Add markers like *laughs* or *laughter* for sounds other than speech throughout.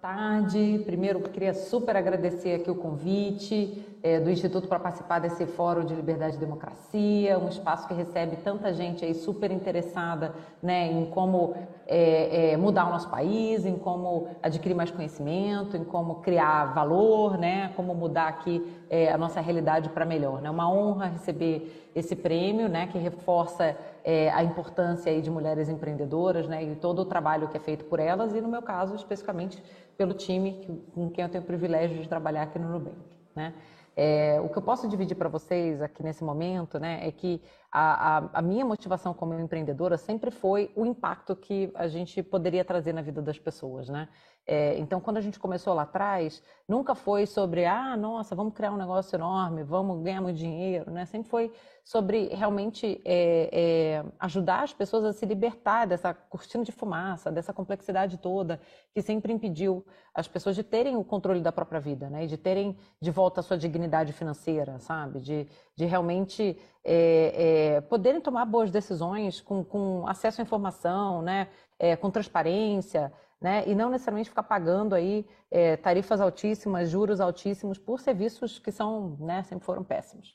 tarde. Primeiro, queria super agradecer aqui o convite é, do Instituto para participar desse Fórum de Liberdade e Democracia, um espaço que recebe tanta gente aí super interessada né, em como é, é, mudar o nosso país, em como adquirir mais conhecimento, em como criar valor, né, como mudar aqui a nossa realidade para melhor. É né? uma honra receber esse prêmio, né, que reforça é, a importância aí de mulheres empreendedoras, né, e todo o trabalho que é feito por elas e no meu caso especificamente pelo time com quem eu tenho o privilégio de trabalhar aqui no Nubank, né. É, o que eu posso dividir para vocês aqui nesse momento, né, é que a, a, a, minha motivação como empreendedora sempre foi o impacto que a gente poderia trazer na vida das pessoas, né? É, então, quando a gente começou lá atrás, nunca foi sobre, ah, nossa, vamos criar um negócio enorme, vamos ganhar muito dinheiro, né? Sempre foi sobre realmente é, é, ajudar as pessoas a se libertar dessa cortina de fumaça, dessa complexidade toda que sempre impediu as pessoas de terem o controle da própria vida, né? E de terem de volta a sua dignidade financeira, sabe? De, de realmente é, é, poderem tomar boas decisões com, com acesso à informação, né? É, com transparência, né? E não necessariamente ficar pagando aí é, tarifas altíssimas, juros altíssimos por serviços que são, né, sempre foram péssimos.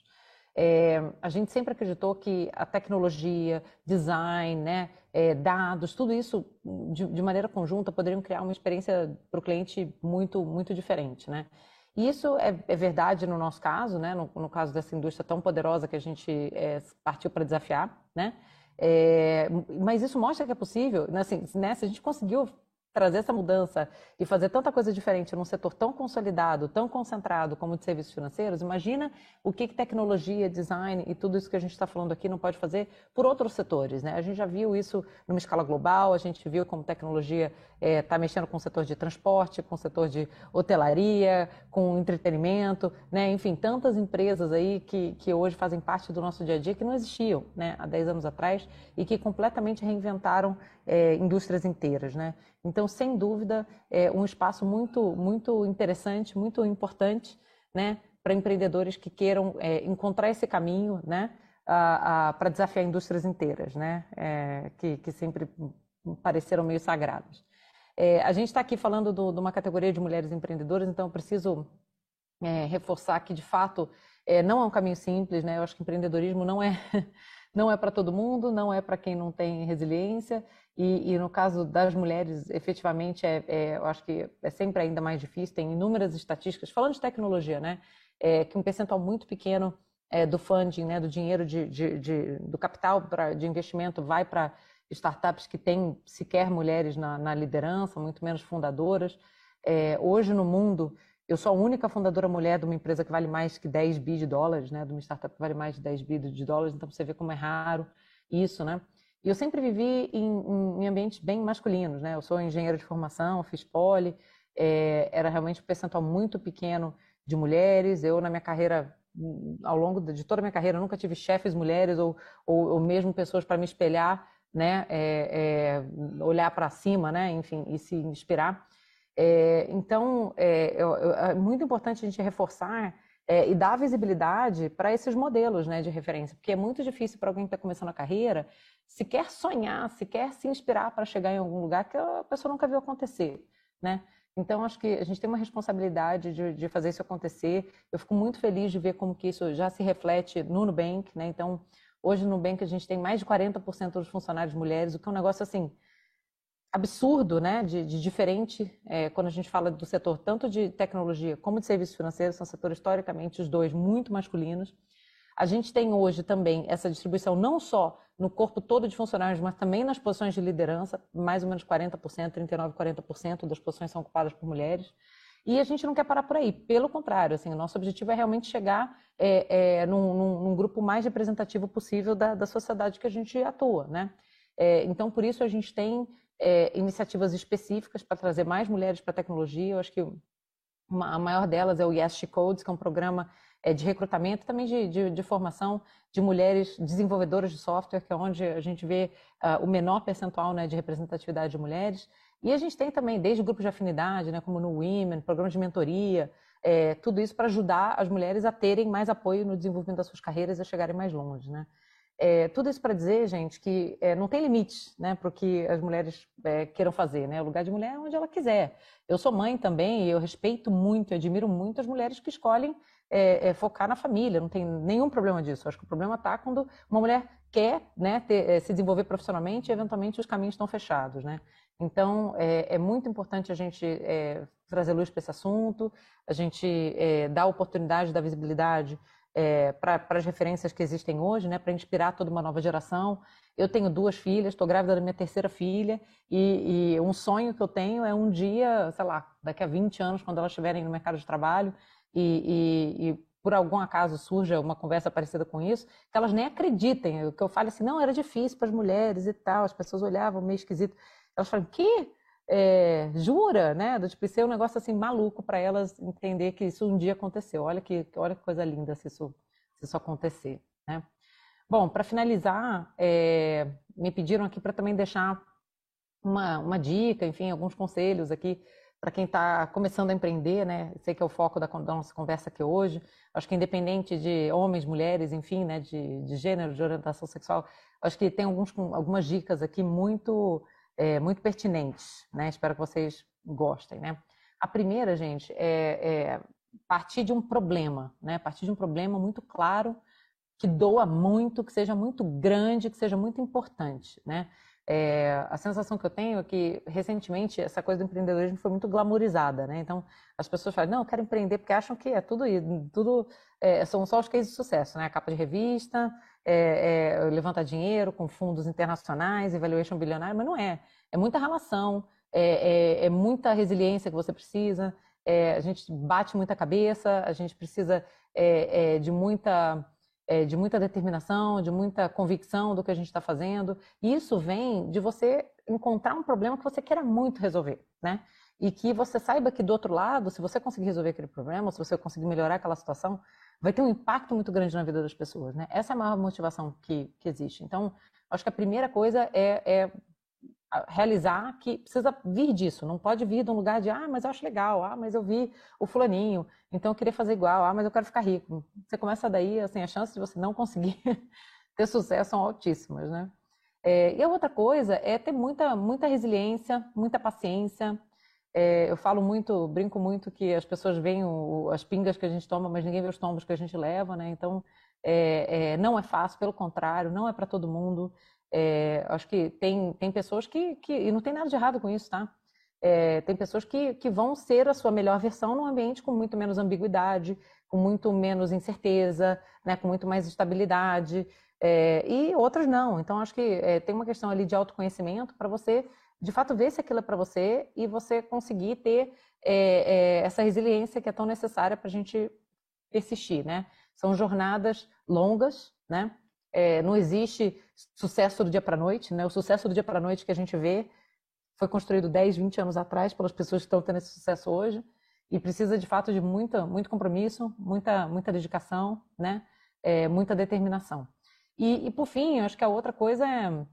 É, a gente sempre acreditou que a tecnologia, design, né, é, dados, tudo isso de, de, maneira conjunta poderiam criar uma experiência para o cliente muito, muito diferente, né? E isso é, é, verdade no nosso caso, né? No, no, caso dessa indústria tão poderosa que a gente é, partiu para desafiar, né? É, mas isso mostra que é possível, né? Assim, né? Se a gente conseguiu trazer essa mudança e fazer tanta coisa diferente num setor tão consolidado, tão concentrado como o de serviços financeiros, imagina o que, tecnologia, design e tudo isso que a gente está falando aqui não pode fazer por outros setores. Né? A gente já viu isso numa escala global, a gente viu como tecnologia está é, mexendo com o setor de transporte, com o setor de hotelaria, com entretenimento, né? enfim, tantas empresas aí que, que hoje fazem parte do nosso dia a dia que não existiam né? há 10 anos atrás e que completamente reinventaram é, indústrias inteiras. Né? Então, sem dúvida, é um espaço muito, muito interessante, muito importante, né, para empreendedores que queiram é, encontrar esse caminho, né, para desafiar indústrias inteiras, né, é, que, que sempre pareceram meio sagradas. É, a gente está aqui falando do, de uma categoria de mulheres empreendedoras, então eu preciso é, reforçar que, de fato, é, não é um caminho simples, né? Eu acho que empreendedorismo não é não é para todo mundo, não é para quem não tem resiliência, e, e, no caso das mulheres, efetivamente, é, é, eu acho que é sempre ainda mais difícil, tem inúmeras estatísticas, falando de tecnologia, né, é, que um percentual muito pequeno é, do funding, né, do dinheiro de, de, de do capital pra, de investimento vai para startups que têm sequer mulheres na, na liderança, muito menos fundadoras. É, hoje no mundo, eu sou a única fundadora mulher de uma empresa que vale mais que 10 bi de dólares, né? De uma startup que vale mais de 10 bi de dólares, então você vê como é raro isso, né? E eu sempre vivi em, em ambientes bem masculinos, né? Eu sou engenheira de formação, fiz poli, é, era realmente um percentual muito pequeno de mulheres. Eu, na minha carreira, ao longo de toda a minha carreira, nunca tive chefes mulheres ou, ou, ou mesmo pessoas para me espelhar, né? É, é, olhar para cima, né? Enfim, e se inspirar. É, então, é, é, muito importante a gente reforçar é, e dar visibilidade para esses modelos né, de referência, porque é muito difícil para alguém que está começando a carreira sequer sonhar, sequer se inspirar para chegar em algum lugar que a pessoa nunca viu acontecer, né? Então, acho que a gente tem uma responsabilidade de, de, fazer isso acontecer. Eu fico muito feliz de ver como que isso já se reflete no Nubank, né? Então, hoje no Nubank a gente tem mais de 40% dos funcionários mulheres, o que é um negócio, assim, absurdo, né, de, de diferente é, quando a gente fala do setor tanto de tecnologia como de serviços financeiros, são setores historicamente os dois muito masculinos. A gente tem hoje também essa distribuição não só no corpo todo de funcionários, mas também nas posições de liderança, mais ou menos 40%, 39, 40% das posições são ocupadas por mulheres. E a gente não quer parar por aí, pelo contrário, assim, o nosso objetivo é realmente chegar é, é, num, num, num, grupo mais representativo possível da, da sociedade que a gente atua, né? É, então, por isso a gente tem é, iniciativas específicas para trazer mais mulheres para a tecnologia. Eu acho que uma, a maior delas é o Yes She Codes, que é um programa é, de recrutamento também de, de, de, formação de mulheres desenvolvedoras de software, que é onde a gente vê uh, o menor percentual né, de representatividade de mulheres. E a gente tem também, desde grupos de afinidade, né, como no Women, programas de mentoria, é, tudo isso para ajudar as mulheres a terem mais apoio no desenvolvimento das suas carreiras e a chegarem mais longe. Né? É, tudo isso para dizer, gente, que é, não tem limite né, para o que as mulheres é, queiram fazer. Né? O lugar de mulher é onde ela quiser. Eu sou mãe também e eu respeito muito, admiro muito as mulheres que escolhem é, é, focar na família. Não tem nenhum problema disso. Acho que o problema está quando uma mulher quer né, ter, é, se desenvolver profissionalmente e, eventualmente, os caminhos estão fechados. Né? Então, é, muito importante a gente trazer luz para esse assunto, a gente dar oportunidade, dar visibilidade é, para as referências que existem hoje, né, para inspirar toda uma nova geração. Eu tenho duas filhas, estou grávida da minha terceira filha, e, e, um sonho que eu tenho é um dia, sei lá, daqui a 20 anos, quando elas estiverem no mercado de trabalho e, e, e por algum acaso surja uma conversa parecida com isso, que elas nem acreditem. O que eu falo assim, não, era difícil para as mulheres e tal, as pessoas olhavam meio esquisito. Elas falam, que? É, jura, né? Do tipo, isso é um negócio assim maluco para elas entender que isso um dia aconteceu. Olha que, olha que coisa linda se isso, se isso acontecer, né? Bom, para finalizar, é, me pediram aqui para também deixar uma, uma dica, enfim, alguns conselhos aqui para quem está começando a empreender, né? Sei que é o foco da, da, nossa conversa aqui hoje. Acho que independente de homens, mulheres, enfim, né, de, de gênero, de orientação sexual, acho que tem alguns, algumas dicas aqui muito é, muito pertinentes, né? Espero que vocês gostem, né? A primeira, gente, é, é partir de um problema, né? Partir de um problema muito claro, que doa muito, que seja muito grande, que seja muito importante, né? É, a sensação que eu tenho é que recentemente essa coisa do empreendedorismo foi muito glamourizada, né? Então as pessoas falam, não, eu quero empreender porque acham que é tudo tudo é, são só os cases de sucesso, né? A capa de revista, é, é, levantar dinheiro com fundos internacionais, evaluation bilionário, mas não é. É muita relação, é, é, é muita resiliência que você precisa, é, a gente bate muita cabeça, a gente precisa é, de muita de muita determinação, de muita convicção do que a gente está fazendo. E isso vem de você encontrar um problema que você queira muito resolver, né? E que você saiba que do outro lado, se você conseguir resolver aquele problema, se você conseguir melhorar aquela situação, vai ter um impacto muito grande na vida das pessoas, né? Essa é a maior motivação que, que existe. Então, acho que a primeira coisa é, é realizar que precisa vir disso, não pode vir de um lugar de, ah, mas eu acho legal, ah, mas eu vi o fulaninho, então eu queria fazer igual, ah, mas eu quero ficar rico. Você começa daí, assim, a chance de você não conseguir *laughs* ter sucesso são altíssimas, né? É, e a outra coisa é ter muita, muita resiliência, muita paciência. É, eu falo muito, brinco muito que as pessoas veem o, as pingas que a gente toma, mas ninguém vê os tombos que a gente leva, né? Então, é, é não é fácil, pelo contrário, não é para todo mundo. É, acho que tem, tem pessoas que, que. E não tem nada de errado com isso, tá? É, tem pessoas que, que vão ser a sua melhor versão num ambiente com muito menos ambiguidade, com muito menos incerteza, né, com muito mais estabilidade, é, e outras não. Então, acho que tem uma questão ali de autoconhecimento para você, de fato, ver se aquilo é para você e você conseguir ter é, é, essa resiliência que é tão necessária para a gente persistir, né? São jornadas longas, né? É, não existe sucesso do dia para noite, né? O sucesso do dia para noite que a gente vê foi construído 10, 20 anos atrás pelas pessoas que estão tendo esse sucesso hoje e precisa de fato de muita, muito compromisso, muita, muita dedicação, né? É, muita determinação. E, e, por fim, acho que a outra coisa é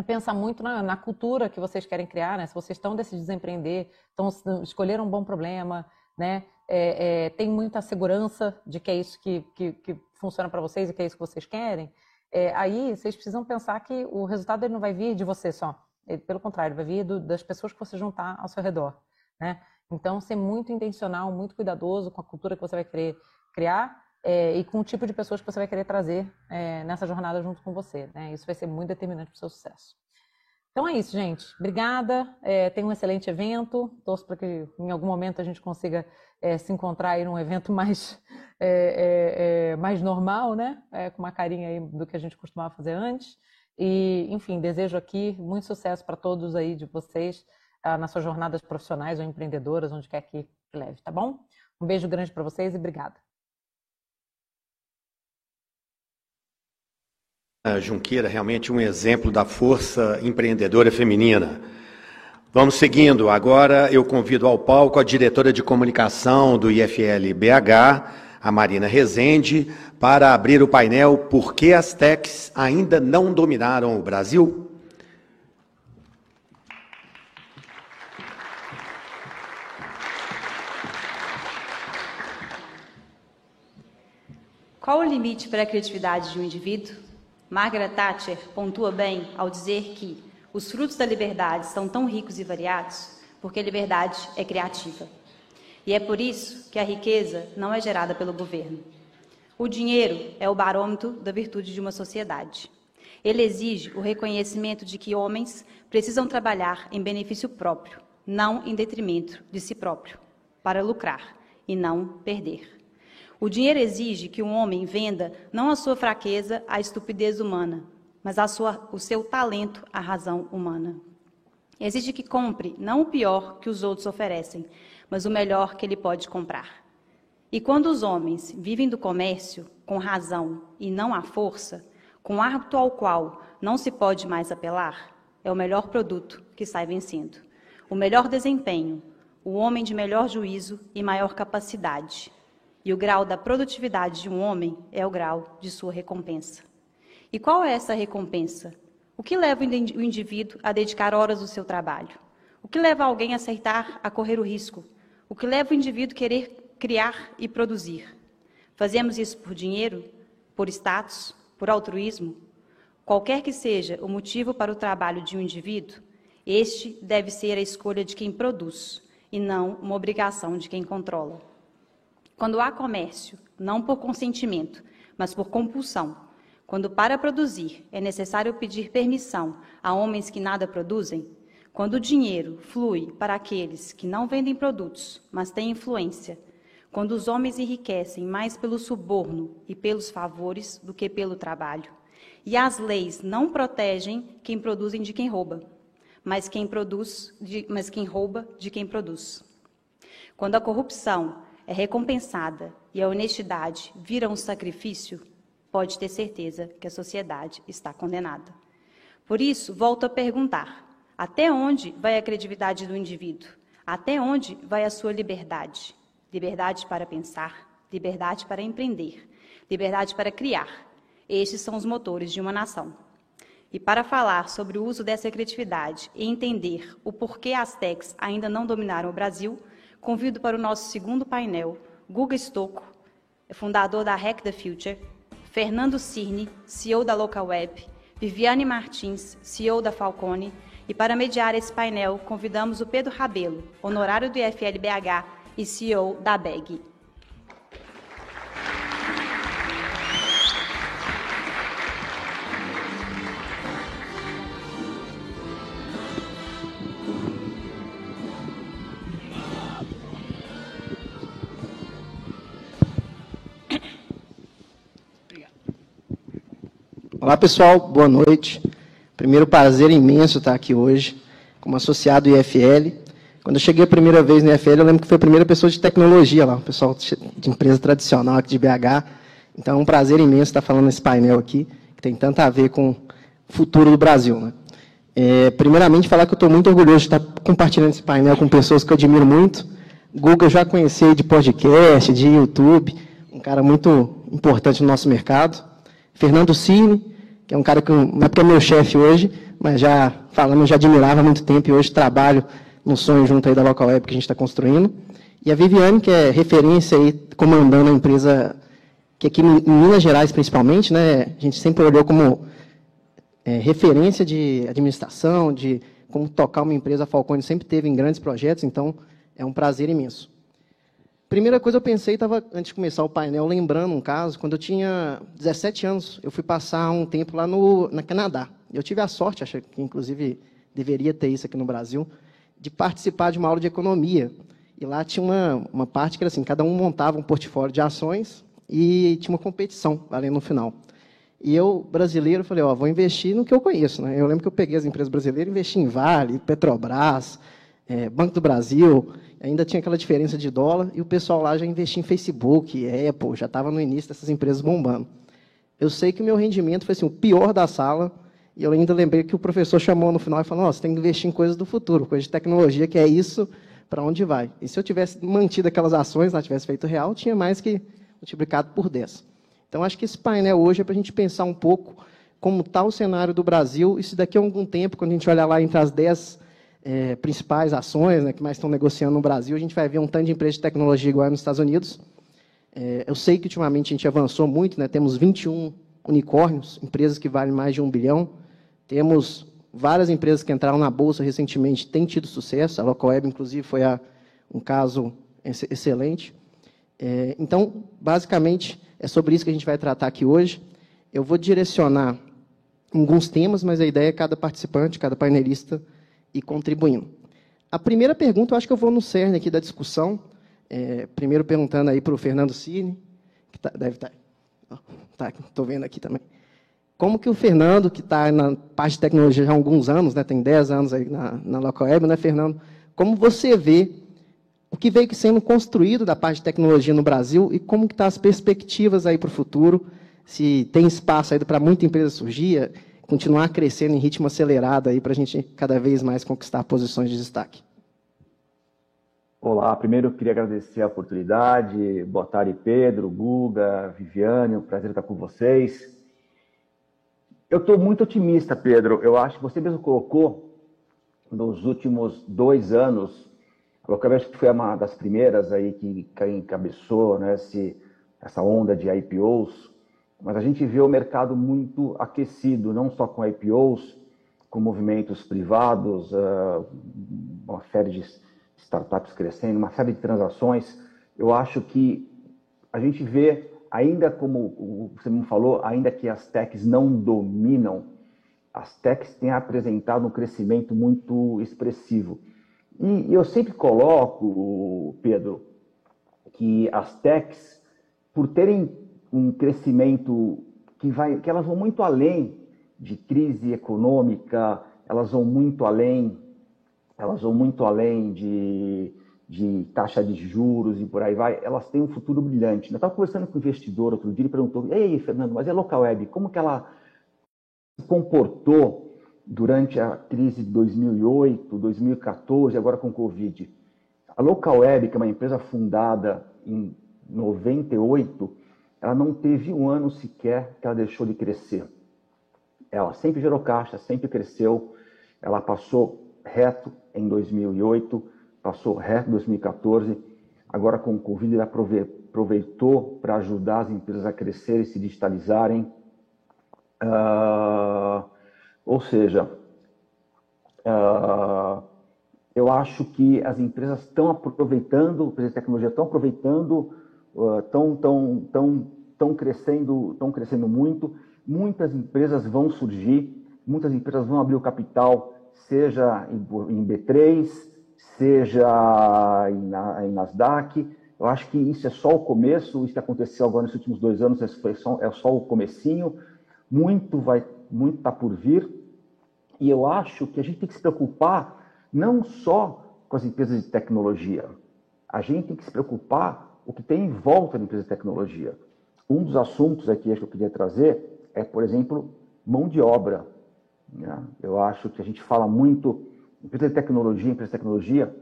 pensar muito na, na, cultura que vocês querem criar, né? Se vocês estão decidindo empreender, estão escolheram um bom problema, né? É, é, tem muita segurança de que é isso que, que, que funciona para vocês e que é isso que vocês querem, é, aí vocês precisam pensar que o resultado ele não vai vir de você só. Ele, pelo contrário, vai vir do, das pessoas que você juntar ao seu redor. Né? Então, ser muito intencional, muito cuidadoso com a cultura que você vai querer criar é, e com o tipo de pessoas que você vai querer trazer é, nessa jornada junto com você. Né? Isso vai ser muito determinante para o seu sucesso. Então é isso, gente. Obrigada. É, tem um excelente evento. Torço para que em algum momento a gente consiga é, se encontrar aí num evento mais, é, é, é mais normal, né? É, com uma carinha aí do que a gente costumava fazer antes. E, enfim, desejo aqui muito sucesso para todos aí de vocês ah, nas suas jornadas profissionais ou empreendedoras, onde quer que leve, tá bom? Um beijo grande para vocês e obrigada. Junqueira realmente um exemplo da força empreendedora feminina. Vamos seguindo. Agora eu convido ao palco a diretora de comunicação do IFL BH, a Marina Rezende, para abrir o painel Por que as techs ainda não dominaram o Brasil? Qual o limite para a criatividade de um indivíduo? Margaret Thatcher pontua bem ao dizer que os frutos da liberdade são tão ricos e variados porque a liberdade é criativa. E é por isso que a riqueza não é gerada pelo governo. O dinheiro é o barômetro da virtude de uma sociedade. Ele exige o reconhecimento de que homens precisam trabalhar em benefício próprio, não em detrimento de si próprio, para lucrar e não perder. O dinheiro exige que um homem venda não a sua fraqueza à estupidez humana, mas a sua, o seu talento à razão humana. Exige que compre não o pior que os outros oferecem, mas o melhor que ele pode comprar. E quando os homens vivem do comércio com razão e não à força, com hábito ao qual não se pode mais apelar, é o melhor produto que sai vencendo. O melhor desempenho, o homem de melhor juízo e maior capacidade. E o grau da produtividade de um homem é o grau de sua recompensa. E qual é essa recompensa? O que leva o indivíduo a dedicar horas do seu trabalho? O que leva alguém a aceitar a correr o risco? O que leva o indivíduo a querer criar e produzir? Fazemos isso por dinheiro? Por status? Por altruísmo? Qualquer que seja o motivo para o trabalho de um indivíduo, este deve ser a escolha de quem produz e não uma obrigação de quem controla. Quando há comércio, não por consentimento, mas por compulsão, quando para produzir é necessário pedir permissão a homens que nada produzem, quando o dinheiro flui para aqueles que não vendem produtos, mas têm influência, quando os homens enriquecem mais pelo suborno e pelos favores do que pelo trabalho, e as leis não protegem quem produzem de quem rouba, mas quem produz, de, mas quem rouba de quem produz. Quando a corrupção é recompensada e a honestidade vira um sacrifício, pode ter certeza que a sociedade está condenada. Por isso, volto a perguntar: até onde vai a credibilidade do indivíduo? Até onde vai a sua liberdade? Liberdade para pensar, liberdade para empreender, liberdade para criar. Estes são os motores de uma nação. E para falar sobre o uso dessa criatividade e entender o porquê as techs ainda não dominaram o Brasil, convido para o nosso segundo painel Guga Stocco, fundador da Hack the Future, Fernando Cirne, CEO da LocalWeb, Viviane Martins, CEO da Falcone, e para mediar esse painel, convidamos o Pedro Rabelo, honorário do IFLBH e CEO da BEG. Olá, pessoal, boa noite. Primeiro prazer imenso estar aqui hoje, como associado do IFL. Quando eu cheguei a primeira vez no IFL, eu lembro que foi a primeira pessoa de tecnologia lá, o pessoal de empresa tradicional aqui de BH. Então, é um prazer imenso estar falando nesse painel aqui, que tem tanto a ver com o futuro do Brasil. Né? É, primeiramente, falar que eu estou muito orgulhoso de estar compartilhando esse painel com pessoas que eu admiro muito. Google eu já conheci de podcast, de YouTube, um cara muito importante no nosso mercado. Fernando Cine, que é um cara que não é porque é meu chefe hoje, mas já falando, já admirava há muito tempo e hoje trabalho no sonho junto aí da Local Web que a gente está construindo. E a Viviane, que é referência aí, comandando a empresa, que aqui em Minas Gerais principalmente, né, a gente sempre olhou como é, referência de administração, de como tocar uma empresa, a Falcone sempre teve em grandes projetos, então é um prazer imenso. Primeira coisa eu pensei, estava antes de começar o painel, lembrando um caso, quando eu tinha 17 anos, eu fui passar um tempo lá no na Canadá. Eu tive a sorte, acho que inclusive deveria ter isso aqui no Brasil, de participar de uma aula de economia. E lá tinha uma, uma parte que era assim, cada um montava um portfólio de ações e tinha uma competição valendo no final. E eu, brasileiro, falei, ó, vou investir no que eu conheço. Né? Eu lembro que eu peguei as empresas brasileiras, investi em Vale, Petrobras, é, Banco do Brasil, ainda tinha aquela diferença de dólar, e o pessoal lá já investia em Facebook, Apple, já estava no início dessas empresas bombando. Eu sei que o meu rendimento foi assim, o pior da sala, e eu ainda lembrei que o professor chamou no final e falou, você tem que investir em coisas do futuro, coisas de tecnologia, que é isso para onde vai. E se eu tivesse mantido aquelas ações, lá tivesse feito real, tinha mais que multiplicado por 10. Então, acho que esse painel hoje é para a gente pensar um pouco como está o cenário do Brasil, e se daqui a algum tempo, quando a gente olhar lá entre as 10 é, principais ações né, que mais estão negociando no Brasil, a gente vai ver um tanto de empresas de tecnologia igual nos Estados Unidos. É, eu sei que ultimamente a gente avançou muito, né, temos 21 unicórnios, empresas que valem mais de um bilhão. Temos várias empresas que entraram na bolsa recentemente, têm tido sucesso. A Localweb, inclusive, foi a, um caso excelente. É, então, basicamente, é sobre isso que a gente vai tratar aqui hoje. Eu vou direcionar alguns temas, mas a ideia é cada participante, cada painelista ir contribuindo. A primeira pergunta, eu acho que eu vou no cerne aqui da discussão. É, primeiro perguntando aí para o Fernando Cine, que tá, deve estar. Tá, estou vendo aqui também. Como que o Fernando, que está na parte de tecnologia já há alguns anos, né, tem 10 anos aí na, na Local né, Fernando? Como você vê o que veio sendo construído da parte de tecnologia no Brasil e como que estão tá as perspectivas aí para o futuro? Se tem espaço aí para muita empresa surgir, continuar crescendo em ritmo acelerado aí para a gente cada vez mais conquistar posições de destaque. Olá, primeiro eu queria agradecer a oportunidade. Boa tarde, Pedro, Guga, Viviane, um prazer estar com vocês. Eu estou muito otimista, Pedro. Eu acho que você mesmo colocou nos últimos dois anos, a Localweb foi uma das primeiras aí que, que encabeçou né, esse, essa onda de IPOs, mas a gente vê o mercado muito aquecido, não só com IPOs, com movimentos privados, uh, uma série de startups crescendo, uma série de transações. Eu acho que a gente vê ainda como você me falou, ainda que as techs não dominam, as techs têm apresentado um crescimento muito expressivo. E eu sempre coloco, Pedro, que as techs, por terem um crescimento que vai, que elas vão muito além de crise econômica, elas vão muito além, elas vão muito além de de taxa de juros e por aí vai, elas têm um futuro brilhante. Eu estava conversando com um investidor outro dia e perguntou: Ei, Fernando, mas é local web, como que ela se comportou durante a crise de 2008, 2014, agora com o Covid? A Local Web, que é uma empresa fundada em 98, ela não teve um ano sequer que ela deixou de crescer. Ela sempre gerou caixa, sempre cresceu. Ela passou reto em 2008 passou reto em 2014, agora com o Covid ele aproveitou para ajudar as empresas a crescerem e se digitalizarem. Uh, ou seja, uh, eu acho que as empresas estão aproveitando, empresas de tecnologia estão aproveitando, estão uh, tão, tão, tão crescendo, estão crescendo muito. Muitas empresas vão surgir, muitas empresas vão abrir o capital, seja em, em B3, seja em, em Nasdaq. Eu acho que isso é só o começo, isso que aconteceu agora nos últimos dois anos é só, é só o comecinho. Muito vai, muito está por vir. E eu acho que a gente tem que se preocupar não só com as empresas de tecnologia. A gente tem que se preocupar o que tem em volta da empresa de tecnologia. Um dos assuntos aqui que eu queria trazer é, por exemplo, mão de obra. Né? Eu acho que a gente fala muito empresa de tecnologia, empresa de tecnologia,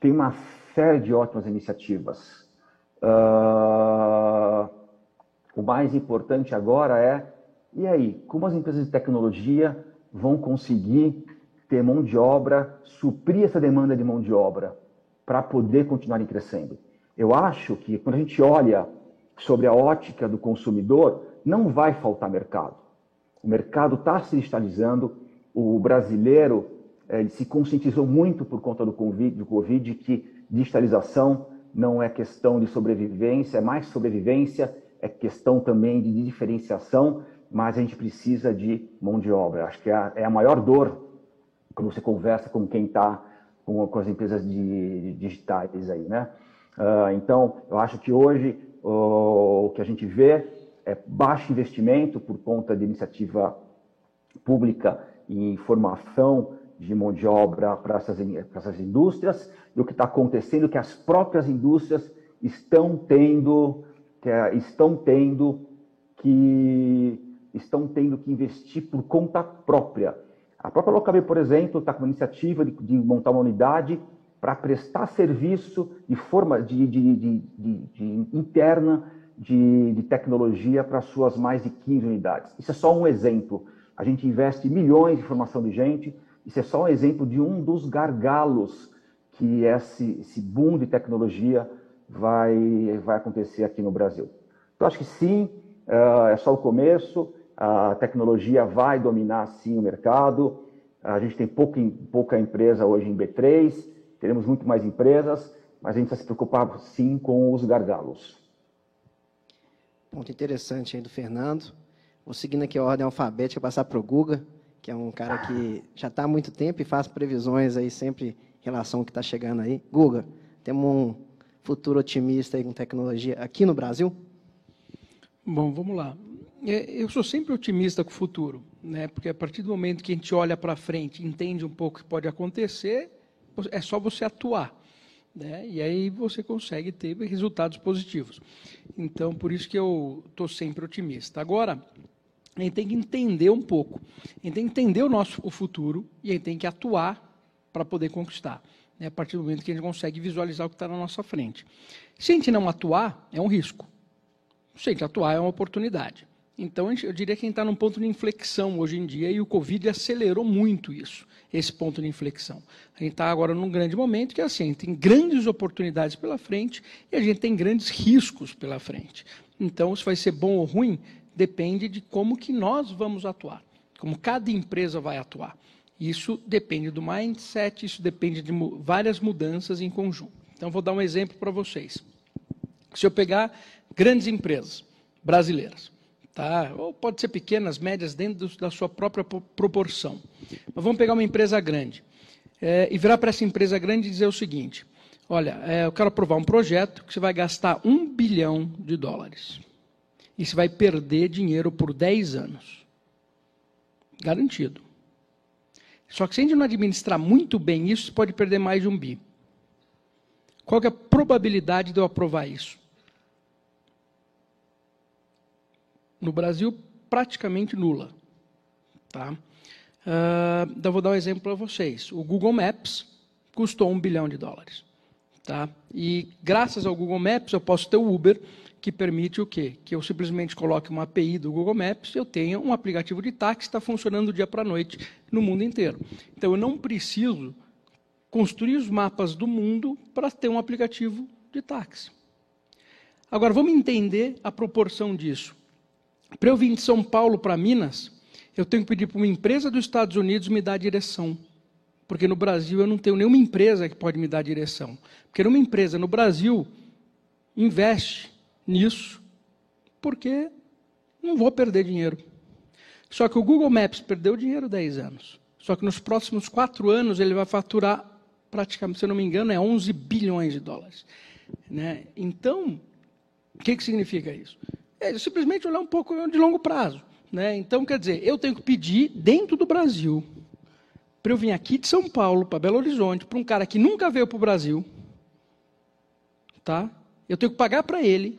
tem uma série de ótimas iniciativas. Uh, o mais importante agora é, e aí, como as empresas de tecnologia vão conseguir ter mão de obra, suprir essa demanda de mão de obra para poder continuarem crescendo? Eu acho que quando a gente olha sobre a ótica do consumidor, não vai faltar mercado. O mercado está se digitalizando, o brasileiro ele se conscientizou muito por conta do COVID, do COVID que digitalização não é questão de sobrevivência, é mais sobrevivência, é questão também de diferenciação, mas a gente precisa de mão de obra. Acho que é a, é maior dor quando você conversa com quem está com, as empresas de digitais aí, né? Uh, então, eu acho que hoje o que a gente vê é baixo investimento por conta de iniciativa pública em formação de mão de obra para essas, essas indústrias, e o que está acontecendo é que as próprias indústrias estão tendo, que, é, estão tendo que estão tendo que investir por conta própria. A própria Locabê, por exemplo, está com uma iniciativa de, de, montar uma unidade para prestar serviço de forma de, de, de interna de, tecnologia para suas mais de 15 unidades. Isso é só um exemplo. A gente investe milhões em formação de gente, isso é só um exemplo de um dos gargalos que esse, esse boom de tecnologia vai, vai acontecer aqui no Brasil. Então, acho que sim, é, é só o começo. a tecnologia vai dominar sim o mercado. A gente tem pouca, pouca empresa hoje em B3, teremos muito mais empresas, mas a gente precisa se preocupar sim com os gargalos. Ponto interessante aí do Fernando. Vou seguindo aqui a ordem alfabética, passar para o Guga, que é um cara que já está há muito tempo e faz previsões aí sempre em relação ao que está chegando aí. Guga, temos um futuro otimista aí com tecnologia aqui no Brasil? Bom, vamos lá. É, eu sou sempre otimista com o futuro, né? porque a partir do momento que a gente olha para frente, entende um pouco o que pode acontecer, é só você atuar. Né? E aí você consegue ter resultados positivos. Então, por isso que eu estou sempre otimista. Agora, a gente tem que entender um pouco. A gente tem que entender o nosso o futuro e a gente tem que atuar para poder conquistar. Né? A partir do momento que a gente consegue visualizar o que está na nossa frente. Se a gente não atuar, é um risco. Se a gente atuar, é uma oportunidade. Então, eu diria que a gente está num ponto de inflexão hoje em dia e o Covid acelerou muito isso, esse ponto de inflexão. A gente está agora num grande momento que é assim, a gente tem grandes oportunidades pela frente e a gente tem grandes riscos pela frente. Então, se vai ser bom ou ruim, depende de como que nós vamos atuar, como cada empresa vai atuar. Isso depende do mindset, isso depende de várias mudanças em conjunto. Então, vou dar um exemplo para vocês. Se eu pegar grandes empresas brasileiras, tá? ou pode ser pequenas, médias, dentro da sua própria proporção. Mas vamos pegar uma empresa grande é, e virar para essa empresa grande e dizer o seguinte: olha, é, eu quero aprovar um projeto que você vai gastar um bilhão de dólares e você vai perder dinheiro por 10 anos. Garantido. Só que se a gente não administrar muito bem isso, você pode perder mais de um bi. Qual é a probabilidade de eu aprovar isso? No Brasil, praticamente nula. Tá? Uh, então, vou dar um exemplo para vocês. O Google Maps custou um bilhão de dólares. Tá? E graças ao Google Maps, eu posso ter o Uber, que permite o quê? Que eu simplesmente coloque uma API do Google Maps e eu tenha um aplicativo de táxi que está funcionando do dia para noite no mundo inteiro. Então, eu não preciso construir os mapas do mundo para ter um aplicativo de táxi. Agora, vamos entender a proporção disso. Para eu vir de São Paulo para Minas, eu tenho que pedir para uma empresa dos Estados Unidos me dar a direção. Porque no Brasil eu não tenho nenhuma empresa que pode me dar a direção. Porque uma empresa no Brasil investe nisso porque não vou perder dinheiro. Só que o Google Maps perdeu dinheiro 10 anos. Só que nos próximos quatro anos ele vai faturar praticamente, se eu não me engano, é 11 bilhões de dólares. Né? Então, o que, que significa isso? É simplesmente olhar um pouco de longo prazo. Né? Então, quer dizer, eu tenho que pedir dentro do Brasil, para eu vir aqui de São Paulo para Belo Horizonte, para um cara que nunca veio para o Brasil, tá? eu tenho que pagar para ele,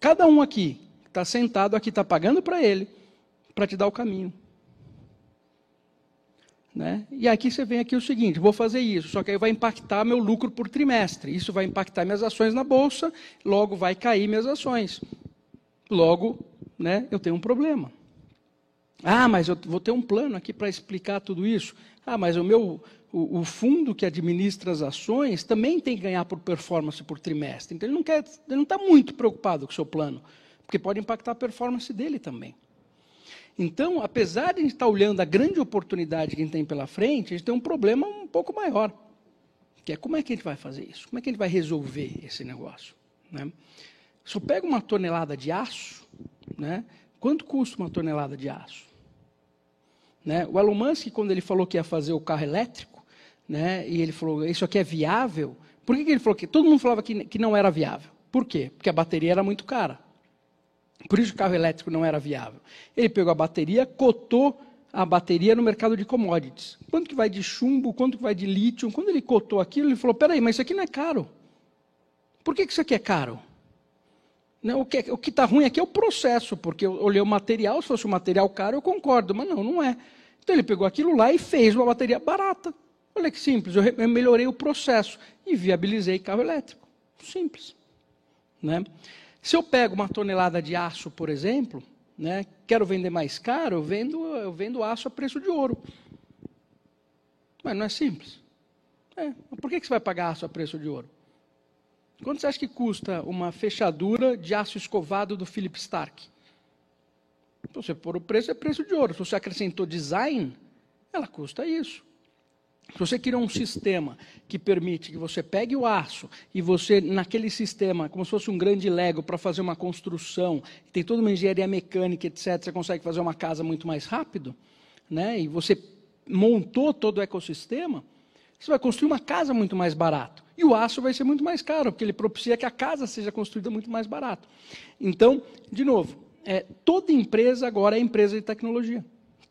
cada um aqui que está sentado aqui está pagando para ele, para te dar o caminho. Né? E aqui você vem aqui o seguinte, vou fazer isso, só que aí vai impactar meu lucro por trimestre. Isso vai impactar minhas ações na bolsa, logo vai cair minhas ações. Logo, né, eu tenho um problema. Ah, mas eu vou ter um plano aqui para explicar tudo isso. Ah, mas o meu o, o, fundo que administra as ações também tem que ganhar por performance por trimestre. Então ele não quer, ele não está muito preocupado com o seu plano, porque pode impactar a performance dele também. Então, apesar de a gente estar tá olhando a grande oportunidade que a gente tem pela frente, a gente tem um problema um pouco maior, que é como é que a gente vai fazer isso? Como é que a gente vai resolver esse negócio? Né? Se eu pego uma tonelada de aço, né, quanto custa uma tonelada de aço? Né? O Elon Musk, quando ele falou que ia fazer o carro elétrico, né, e ele falou, isso aqui é viável, por que, que ele falou que todo mundo falava que, que não era viável? Por quê? Porque a bateria era muito cara. Por isso o carro elétrico não era viável. Ele pegou a bateria, cotou a bateria no mercado de commodities. Quanto que vai de chumbo, quanto que vai de lítio? Quando ele cotou aquilo, ele falou, peraí, mas isso aqui não é caro. Por que, que isso aqui é caro? Não, o que o está ruim aqui é o processo, porque eu olhei o material, se fosse um material caro, eu concordo, mas não, não é. Então ele pegou aquilo lá e fez uma bateria barata. Olha que simples, eu, eu melhorei o processo e viabilizei carro elétrico. Simples. Né? Se eu pego uma tonelada de aço, por exemplo, né, quero vender mais caro, eu vendo, eu vendo aço a preço de ouro. Mas não é simples. É, por que, que você vai pagar aço a preço de ouro? Quanto você acha que custa uma fechadura de aço escovado do Philip Stark? Se você pôr o preço, é preço de ouro. Se você acrescentou design, ela custa isso. Se você criou um sistema que permite que você pegue o aço e você, naquele sistema, como se fosse um grande Lego para fazer uma construção, tem toda uma engenharia mecânica, etc., você consegue fazer uma casa muito mais rápido, né? e você montou todo o ecossistema, você vai construir uma casa muito mais barato. E o aço vai ser muito mais caro, porque ele propicia que a casa seja construída muito mais barato. Então, de novo, é, toda empresa agora é empresa de tecnologia.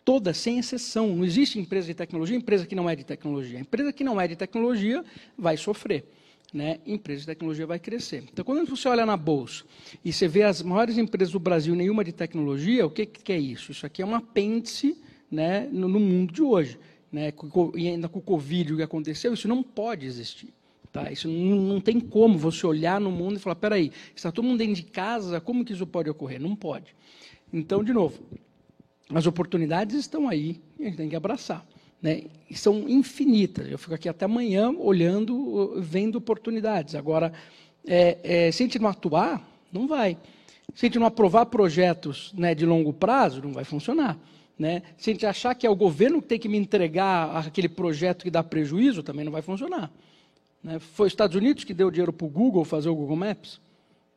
Toda, sem exceção. Não existe empresa de tecnologia, empresa que não é de tecnologia. A empresa que não é de tecnologia vai sofrer. Né? Empresa de tecnologia vai crescer. Então, quando você olha na bolsa e você vê as maiores empresas do Brasil, nenhuma de tecnologia, o que, que é isso? Isso aqui é um apêndice né, no, no mundo de hoje. Né? E ainda com o Covid, o que aconteceu, isso não pode existir. Tá? Isso não, tem como você olhar no mundo e falar, peraí, está todo mundo dentro de casa, como que isso pode ocorrer? Não pode. Então, de novo, as oportunidades estão aí e a gente tem que abraçar. Né? E são infinitas. Eu fico aqui até amanhã olhando, vendo oportunidades. Agora, é, é, se a gente não atuar, não vai. Se a gente não aprovar projetos né, de longo prazo, não vai funcionar. Né? Se a gente achar que é o governo que tem que me entregar aquele projeto que dá prejuízo, também não vai funcionar. Né? Foi os Estados Unidos que deu dinheiro para o Google fazer o Google Maps?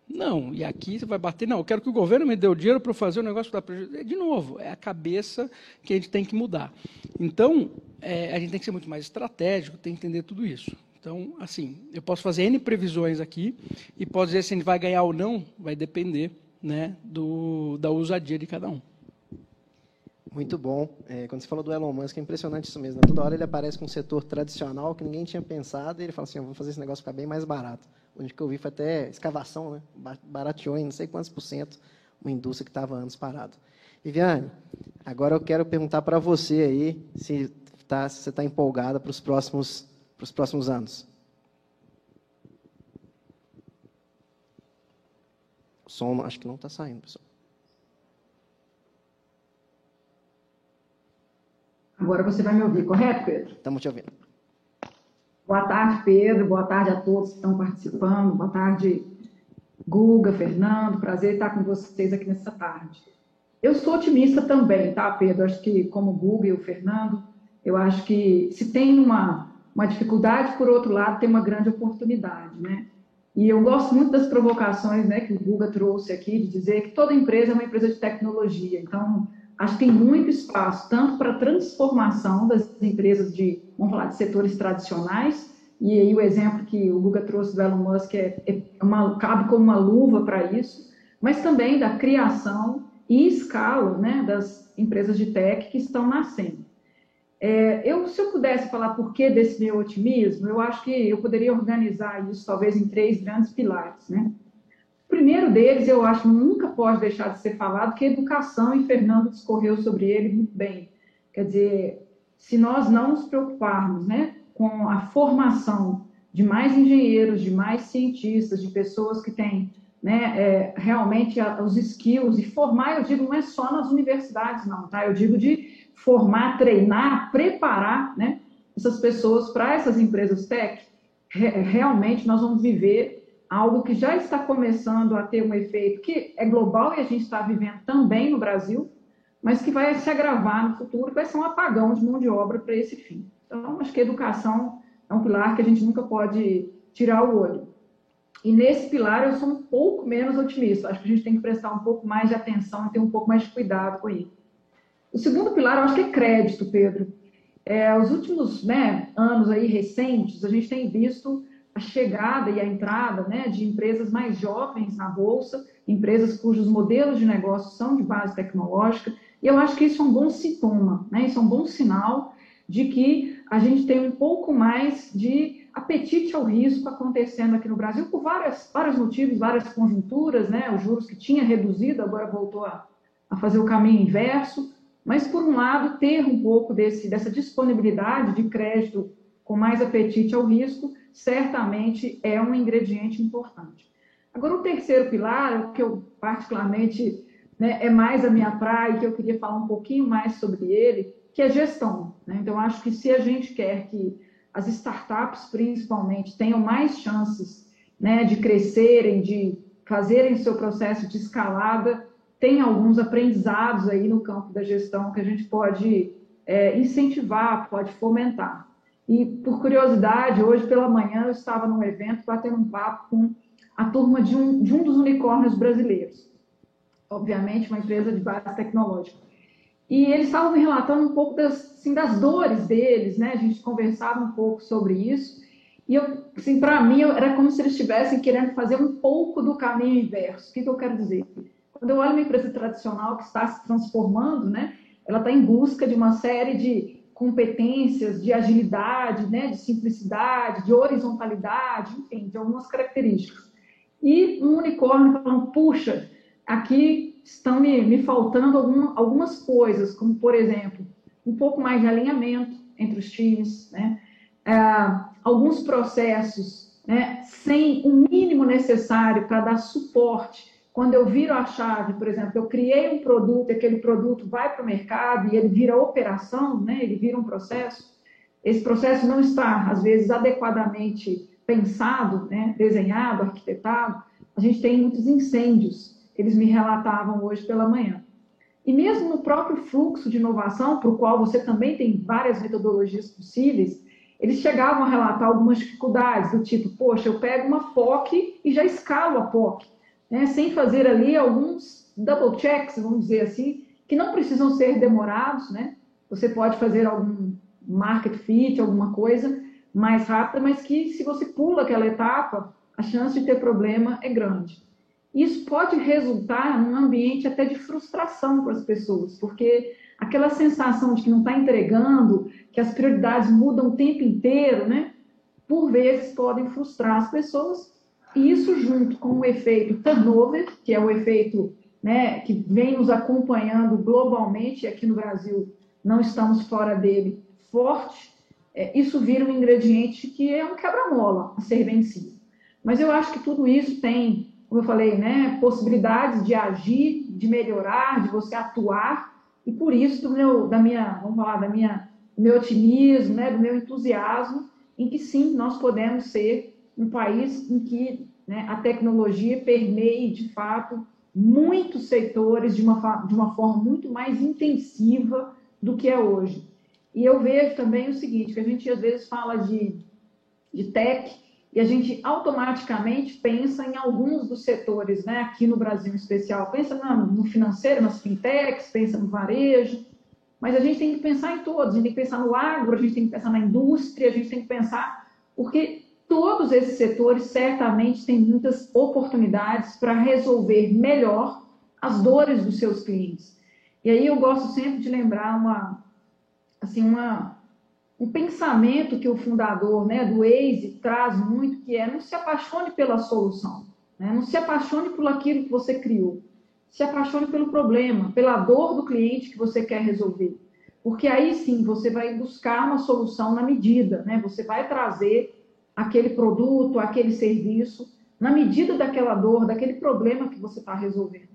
Não, e aqui você vai bater, não, eu quero que o governo me dê o dinheiro para fazer o negócio da prejuízo. De novo, é a cabeça que a gente tem que mudar. Então, é, a gente tem que ser muito mais estratégico, tem que entender tudo isso. Então, assim, eu posso fazer N previsões aqui e posso dizer se a gente vai ganhar ou não, vai depender né, do, da ousadia de cada um. Muito bom. É, quando você falou do Elon Musk, é impressionante isso mesmo. Né? Toda hora ele aparece com um setor tradicional que ninguém tinha pensado e ele fala assim, vou fazer esse negócio ficar bem mais barato. Onde que eu vi foi até escavação, né? barateou em não sei quantos por cento uma indústria que estava anos parado. Viviane, agora eu quero perguntar para você aí se, tá, se você está empolgada para os próximos, próximos anos. O som acho que não está saindo, pessoal. Agora você vai me ouvir, correto, Pedro? Estamos te ouvindo. Boa tarde, Pedro. Boa tarde a todos que estão participando. Boa tarde, Guga, Fernando. Prazer estar com vocês aqui nessa tarde. Eu sou otimista também, tá, Pedro? Acho que, como o Guga e o Fernando, eu acho que se tem uma, uma dificuldade, por outro lado, tem uma grande oportunidade, né? E eu gosto muito das provocações né, que o Guga trouxe aqui, de dizer que toda empresa é uma empresa de tecnologia. Então, acho que tem muito espaço, tanto para transformação das empresas de, vamos falar, de setores tradicionais, e aí o exemplo que o Guga trouxe do Elon Musk é, é uma, cabe como uma luva para isso, mas também da criação e escala né, das empresas de tech que estão nascendo. É, eu, se eu pudesse falar por que desse meu otimismo, eu acho que eu poderia organizar isso talvez em três grandes pilares, né? Primeiro deles, eu acho, nunca pode deixar de ser falado, que é educação, e Fernando discorreu sobre ele muito bem. Quer dizer, se nós não nos preocuparmos né, com a formação de mais engenheiros, de mais cientistas, de pessoas que têm né, é, realmente os skills, e formar, eu digo, não é só nas universidades, não, tá? Eu digo de formar, treinar, preparar né, essas pessoas para essas empresas tech, realmente nós vamos viver algo que já está começando a ter um efeito que é global e a gente está vivendo também no Brasil, mas que vai se agravar no futuro, vai ser um apagão de mão de obra para esse fim. Então, acho que a educação é um pilar que a gente nunca pode tirar o olho. E nesse pilar eu sou um pouco menos otimista. Acho que a gente tem que prestar um pouco mais de atenção e ter um pouco mais de cuidado com isso. O segundo pilar eu acho que é crédito, Pedro. É, os últimos né, anos aí recentes, a gente tem visto a chegada e a entrada né, de empresas mais jovens na Bolsa, empresas cujos modelos de negócio são de base tecnológica, e eu acho que isso é um bom sintoma, né? isso é um bom sinal de que a gente tem um pouco mais de apetite ao risco acontecendo aqui no Brasil por várias, vários motivos, várias conjunturas, né? os juros que tinha reduzido agora voltou a, a fazer o caminho inverso, mas por um lado ter um pouco desse, dessa disponibilidade de crédito com mais apetite ao risco, certamente é um ingrediente importante. Agora, o terceiro pilar, que eu particularmente né, é mais a minha praia, que eu queria falar um pouquinho mais sobre ele, que é gestão. Né? Então, acho que se a gente quer que as startups, principalmente, tenham mais chances né, de crescerem, de fazerem seu processo de escalada, tem alguns aprendizados aí no campo da gestão que a gente pode é, incentivar, pode fomentar. E, por curiosidade, hoje pela manhã eu estava num evento batendo um papo com a turma de um, de um dos unicórnios brasileiros. Obviamente, uma empresa de base tecnológica. E eles estavam me relatando um pouco das, assim, das dores deles, né? A gente conversava um pouco sobre isso. E eu, assim, para mim, era como se eles estivessem querendo fazer um pouco do caminho inverso. O que, que eu quero dizer? Quando eu olho uma empresa tradicional que está se transformando, né? Ela está em busca de uma série de competências, de agilidade, né? De simplicidade, de horizontalidade, enfim, de algumas características. E um unicórnio falando, puxa, aqui estão me, me faltando algum, algumas coisas, como, por exemplo, um pouco mais de alinhamento entre os times, né? É, alguns processos né, sem o mínimo necessário para dar suporte. Quando eu viro a chave, por exemplo, eu criei um produto, aquele produto vai para o mercado e ele vira operação, né, ele vira um processo. Esse processo não está, às vezes, adequadamente pensado, né, desenhado, arquitetado. A gente tem muitos incêndios, eles me relatavam hoje pela manhã. E mesmo no próprio fluxo de inovação, para o qual você também tem várias metodologias possíveis, eles chegavam a relatar algumas dificuldades, do tipo, poxa, eu pego uma POC e já escalo a POC, né, sem fazer ali alguns double checks, vamos dizer assim, que não precisam ser demorados, né? Você pode fazer algum market fit, alguma coisa mais rápida, mas que se você pula aquela etapa, a chance de ter problema é grande. Isso pode resultar num ambiente até de frustração para as pessoas, porque aquela sensação de que não está entregando, que as prioridades mudam o tempo inteiro, né? Por vezes podem frustrar as pessoas, e isso junto com o efeito turnover, que é o efeito né, que vem nos acompanhando globalmente, aqui no Brasil não estamos fora dele, forte, é, isso vira um ingrediente que é um quebra-mola a ser vencido. Mas eu acho que tudo isso tem, como eu falei, né, possibilidades de agir, de melhorar, de você atuar e por isso do meu, da minha, vamos falar, da minha, do meu otimismo, né, do meu entusiasmo, em que sim, nós podemos ser um país em que né, a tecnologia permeie, de fato, muitos setores de uma, de uma forma muito mais intensiva do que é hoje. E eu vejo também o seguinte, que a gente às vezes fala de, de tech, e a gente automaticamente pensa em alguns dos setores, né, aqui no Brasil em especial, pensa no financeiro, nas fintechs, pensa no varejo, mas a gente tem que pensar em todos, a gente tem que pensar no agro, a gente tem que pensar na indústria, a gente tem que pensar, porque todos esses setores certamente têm muitas oportunidades para resolver melhor as dores dos seus clientes. E aí eu gosto sempre de lembrar uma, assim, uma, um pensamento que o fundador né, do Waze traz muito, que é não se apaixone pela solução, né? não se apaixone por aquilo que você criou, se apaixone pelo problema, pela dor do cliente que você quer resolver. Porque aí sim você vai buscar uma solução na medida, né? você vai trazer aquele produto, aquele serviço, na medida daquela dor, daquele problema que você está resolvendo.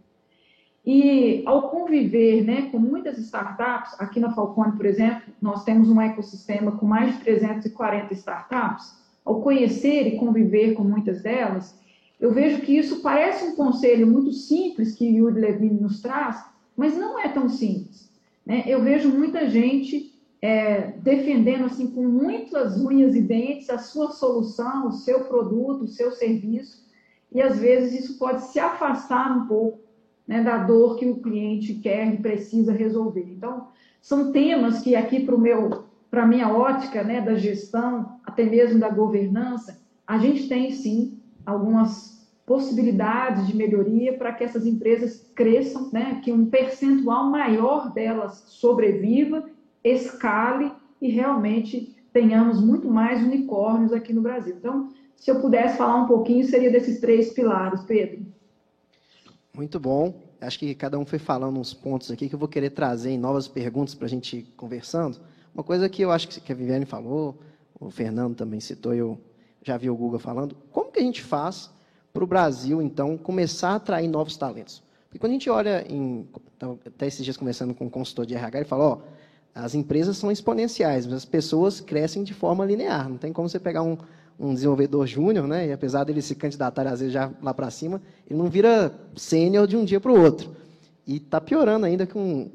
E ao conviver né, com muitas startups, aqui na Falcone, por exemplo, nós temos um ecossistema com mais de 340 startups. Ao conhecer e conviver com muitas delas, eu vejo que isso parece um conselho muito simples que Yuri Levine nos traz, mas não é tão simples. Né? Eu vejo muita gente é, defendendo assim com muitas unhas e dentes a sua solução, o seu produto, o seu serviço, e às vezes isso pode se afastar um pouco né, da dor que o cliente quer e precisa resolver. Então, são temas que aqui para o meu, para minha ótica, né, da gestão, até mesmo da governança, a gente tem sim algumas possibilidades de melhoria para que essas empresas cresçam, né, que um percentual maior delas sobreviva, escale e realmente tenhamos muito mais unicórnios aqui no Brasil. Então, se eu pudesse falar um pouquinho, seria desses três pilares, Pedro. Muito bom. Acho que cada um foi falando uns pontos aqui que eu vou querer trazer em novas perguntas para a gente ir conversando. Uma coisa que eu acho que a Viviane falou, o Fernando também citou, eu já vi o Guga falando, como que a gente faz para o Brasil, então, começar a atrair novos talentos? Porque quando a gente olha, em, até esses dias conversando com um consultor de RH, ele falou, ó, as empresas são exponenciais, mas as pessoas crescem de forma linear. Não tem como você pegar um, um desenvolvedor júnior, né? E apesar dele se candidatar às vezes já lá para cima, ele não vira sênior de um dia para o outro. E está piorando ainda com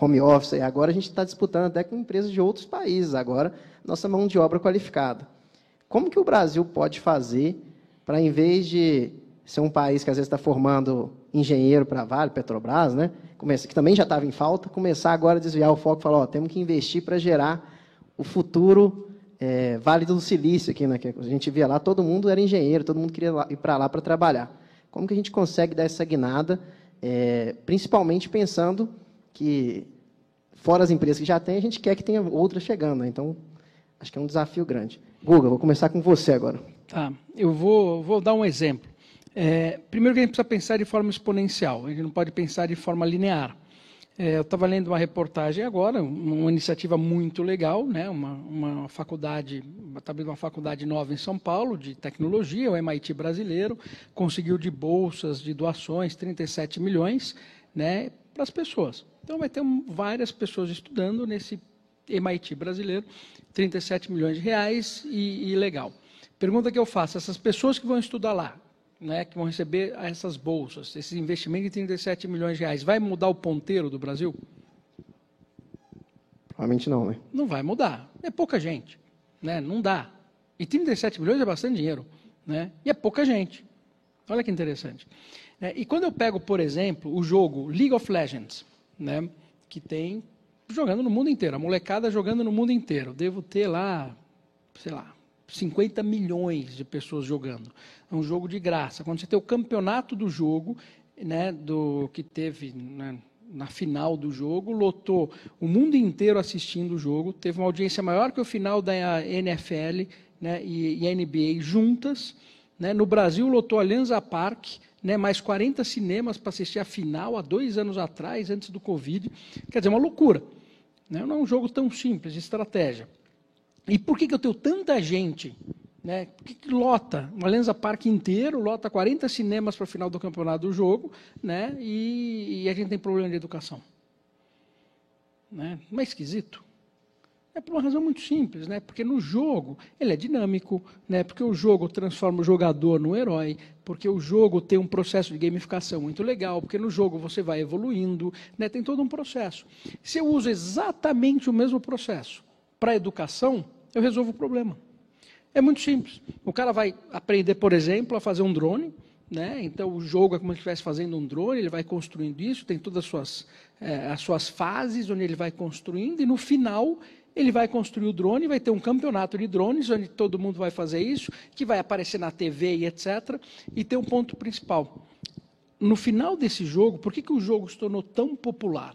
home office. Agora a gente está disputando até com empresas de outros países, agora, nossa mão de obra qualificada. Como que o Brasil pode fazer para, em vez de ser um país que às vezes está formando engenheiro para Vale, Petrobras, né? Começa, que também já estava em falta, começar agora a desviar o foco e falar, ó, temos que investir para gerar o futuro é, Vale do Silício aqui, né? Que a gente via lá, todo mundo era engenheiro, todo mundo queria ir para lá para trabalhar. Como que a gente consegue dar essa guinada, é, principalmente pensando que, fora as empresas que já tem, a gente quer que tenha outras chegando. Né? Então, acho que é um desafio grande. Guga, vou começar com você agora. Tá, eu vou, vou dar um exemplo. É, primeiro que a gente precisa pensar de forma exponencial, a gente não pode pensar de forma linear. É, eu estava lendo uma reportagem agora, uma iniciativa muito legal, né? uma, uma faculdade, está abrindo uma faculdade nova em São Paulo, de tecnologia, o MIT brasileiro, conseguiu de bolsas, de doações, 37 milhões né, para as pessoas. Então vai ter várias pessoas estudando nesse MIT brasileiro, 37 milhões de reais e, e legal. Pergunta que eu faço, essas pessoas que vão estudar lá, né, que vão receber essas bolsas, esse investimento de 37 milhões de reais, vai mudar o ponteiro do Brasil? Provavelmente não, né? Não vai mudar. É pouca gente. Né? Não dá. E 37 milhões é bastante dinheiro. Né? E é pouca gente. Olha que interessante. É, e quando eu pego, por exemplo, o jogo League of Legends, né, que tem jogando no mundo inteiro, a molecada jogando no mundo inteiro. Devo ter lá, sei lá, 50 milhões de pessoas jogando. É um jogo de graça. Quando você tem o campeonato do jogo, né, do que teve né, na final do jogo, lotou o mundo inteiro assistindo o jogo, teve uma audiência maior que o final da NFL né, e, e NBA juntas. Né, no Brasil, lotou a Alianza Parque, né, mais 40 cinemas para assistir a final há dois anos atrás, antes do Covid. Quer dizer, uma loucura. Né? Não é um jogo tão simples de estratégia. E por que, que eu tenho tanta gente? Né? Por que, que lota? Uma Lenza Parque inteiro, lota 40 cinemas para o final do campeonato do jogo, né? e, e a gente tem problema de educação. Né? Não é esquisito? É por uma razão muito simples, né? Porque no jogo ele é dinâmico, né? Porque o jogo transforma o jogador no herói, porque o jogo tem um processo de gamificação muito legal, porque no jogo você vai evoluindo, né? Tem todo um processo. Se eu uso exatamente o mesmo processo para a educação, eu resolvo o problema. É muito simples. O cara vai aprender, por exemplo, a fazer um drone, né? Então o jogo é como se estivesse fazendo um drone, ele vai construindo isso, tem todas as suas, é, as suas fases onde ele vai construindo, e no final ele vai construir o drone, vai ter um campeonato de drones, onde todo mundo vai fazer isso, que vai aparecer na TV e etc. E tem um ponto principal. No final desse jogo, por que, que o jogo se tornou tão popular?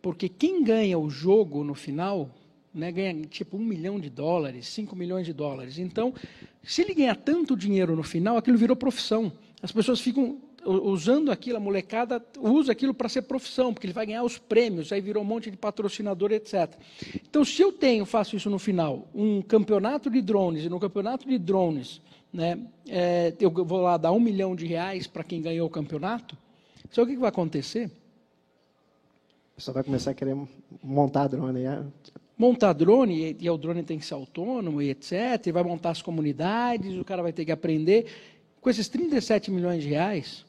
Porque quem ganha o jogo no final né, ganha tipo um milhão de dólares, cinco milhões de dólares. Então, se ele ganhar tanto dinheiro no final, aquilo virou profissão. As pessoas ficam usando aquilo, a molecada usa aquilo para ser profissão, porque ele vai ganhar os prêmios, aí virou um monte de patrocinador, etc. Então, se eu tenho, faço isso no final, um campeonato de drones, e no campeonato de drones, né, é, eu vou lá dar um milhão de reais para quem ganhou o campeonato, sabe o que, que vai acontecer? Só vai começar a querer montar drone. É? Montar drone, e, e o drone tem que ser autônomo, e etc. E vai montar as comunidades, o cara vai ter que aprender. Com esses 37 milhões de reais,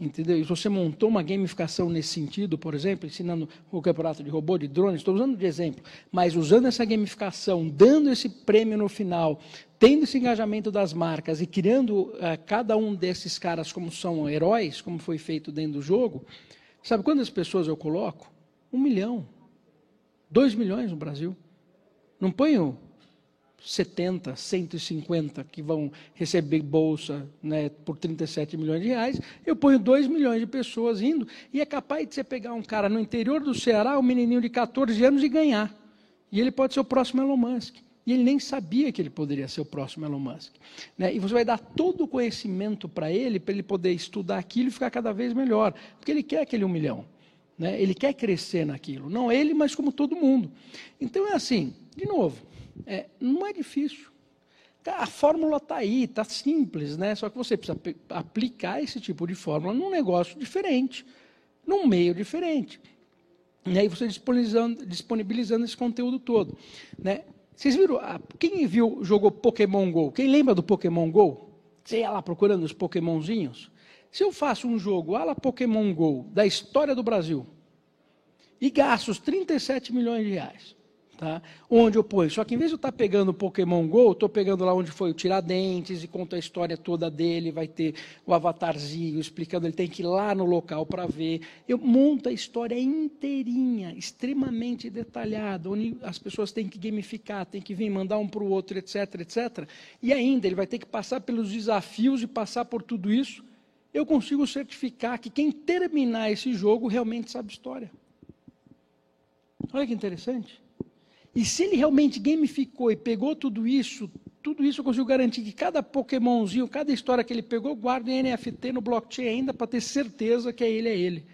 Entendeu? E você montou uma gamificação nesse sentido, por exemplo, ensinando o campeonato de robô, de drones, estou usando de exemplo, mas usando essa gamificação, dando esse prêmio no final, tendo esse engajamento das marcas e criando uh, cada um desses caras como são heróis, como foi feito dentro do jogo, sabe quantas pessoas eu coloco? Um milhão. Dois milhões no Brasil. Não ponho 70, 150 que vão receber bolsa né, por 37 milhões de reais, eu ponho 2 milhões de pessoas indo, e é capaz de você pegar um cara no interior do Ceará, um menininho de 14 anos, e ganhar. E ele pode ser o próximo Elon Musk. E ele nem sabia que ele poderia ser o próximo Elon Musk. Né? E você vai dar todo o conhecimento para ele, para ele poder estudar aquilo e ficar cada vez melhor. Porque ele quer aquele um milhão. Né? Ele quer crescer naquilo. Não ele, mas como todo mundo. Então é assim, de novo, é, não é difícil. A fórmula está aí, está simples, né? Só que você precisa aplicar esse tipo de fórmula num negócio diferente, num meio diferente. E aí você disponibilizando, disponibilizando esse conteúdo todo. Né? Vocês viram, quem viu, jogou Pokémon GO? Quem lembra do Pokémon GO? Você ia lá procurando os Pokémonzinhos? Se eu faço um jogo ala Pokémon Go da história do Brasil e gasto os 37 milhões de reais, Tá? Onde eu ponho. Só que em vez de eu estar pegando o Pokémon GO, estou pegando lá onde foi o Tiradentes e conto a história toda dele, vai ter o avatarzinho explicando, ele tem que ir lá no local para ver. Eu monto a história inteirinha, extremamente detalhada, onde as pessoas têm que gamificar, têm que vir mandar um para o outro, etc, etc. E ainda, ele vai ter que passar pelos desafios e passar por tudo isso. Eu consigo certificar que quem terminar esse jogo realmente sabe história. Olha que interessante. E se ele realmente gamificou e pegou tudo isso, tudo isso eu consigo garantir que cada Pokémonzinho, cada história que ele pegou, guarda em NFT no blockchain ainda para ter certeza que é ele, é ele.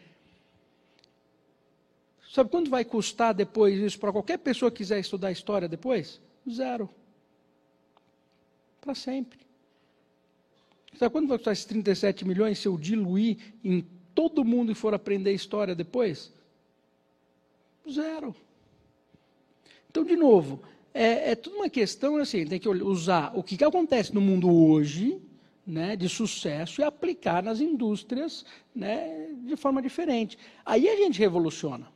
Sabe quanto vai custar depois isso para qualquer pessoa que quiser estudar história depois? Zero. Para sempre. Sabe quanto vai custar esses 37 milhões se eu diluir em todo mundo e for aprender história depois? Zero. Então, de novo, é, é tudo uma questão assim, tem que usar o que, que acontece no mundo hoje, né, de sucesso, e aplicar nas indústrias né, de forma diferente. Aí a gente revoluciona.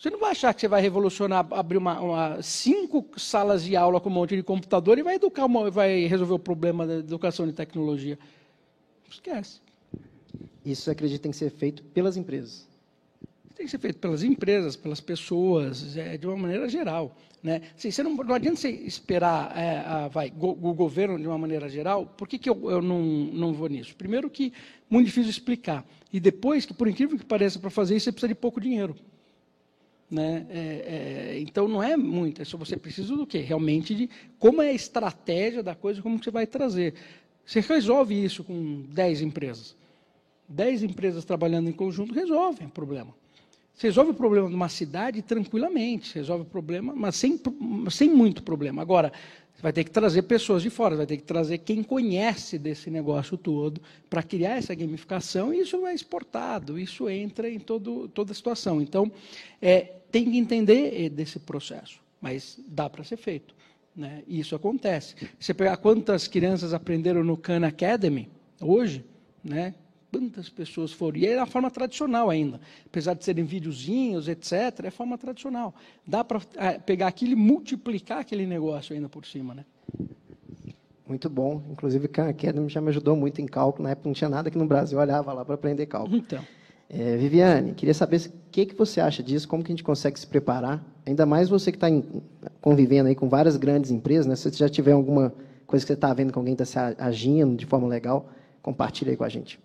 Você não vai achar que você vai revolucionar, abrir uma, uma, cinco salas de aula com um monte de computador e vai educar, uma, vai resolver o problema da educação de tecnologia. Esquece. Isso acredita tem que ser feito pelas empresas tem que ser feito pelas empresas, pelas pessoas, é, de uma maneira geral. Né? Assim, você não, não adianta você esperar é, a, vai, go, o governo de uma maneira geral. Por que, que eu, eu não, não vou nisso? Primeiro que muito difícil explicar. E depois que, por incrível que pareça, para fazer isso você precisa de pouco dinheiro. Né? É, é, então não é muito, é só você precisa do quê? Realmente de como é a estratégia da coisa, como você vai trazer. Você resolve isso com 10 empresas. 10 empresas trabalhando em conjunto resolvem o problema. Você resolve o problema de uma cidade tranquilamente, resolve o problema, mas sem, sem muito problema. Agora, você vai ter que trazer pessoas de fora, vai ter que trazer quem conhece desse negócio todo para criar essa gamificação e isso é exportado, isso entra em todo, toda a situação. Então, é, tem que entender desse processo, mas dá para ser feito. Né? E isso acontece. Você pegar quantas crianças aprenderam no Khan Academy hoje, né? Quantas pessoas foram? E é a forma tradicional ainda. Apesar de serem videozinhos, etc., é a forma tradicional. Dá para é, pegar aquilo e multiplicar aquele negócio ainda por cima, né? Muito bom. Inclusive, Khan Academy já me ajudou muito em cálculo. Na época não tinha nada aqui no Brasil. Eu olhava lá para aprender cálculo. Então. É, Viviane, queria saber o que, que você acha disso, como que a gente consegue se preparar, ainda mais você que está convivendo aí com várias grandes empresas, né? se você já tiver alguma coisa que você está vendo que alguém está agindo de forma legal, compartilhe aí com a gente.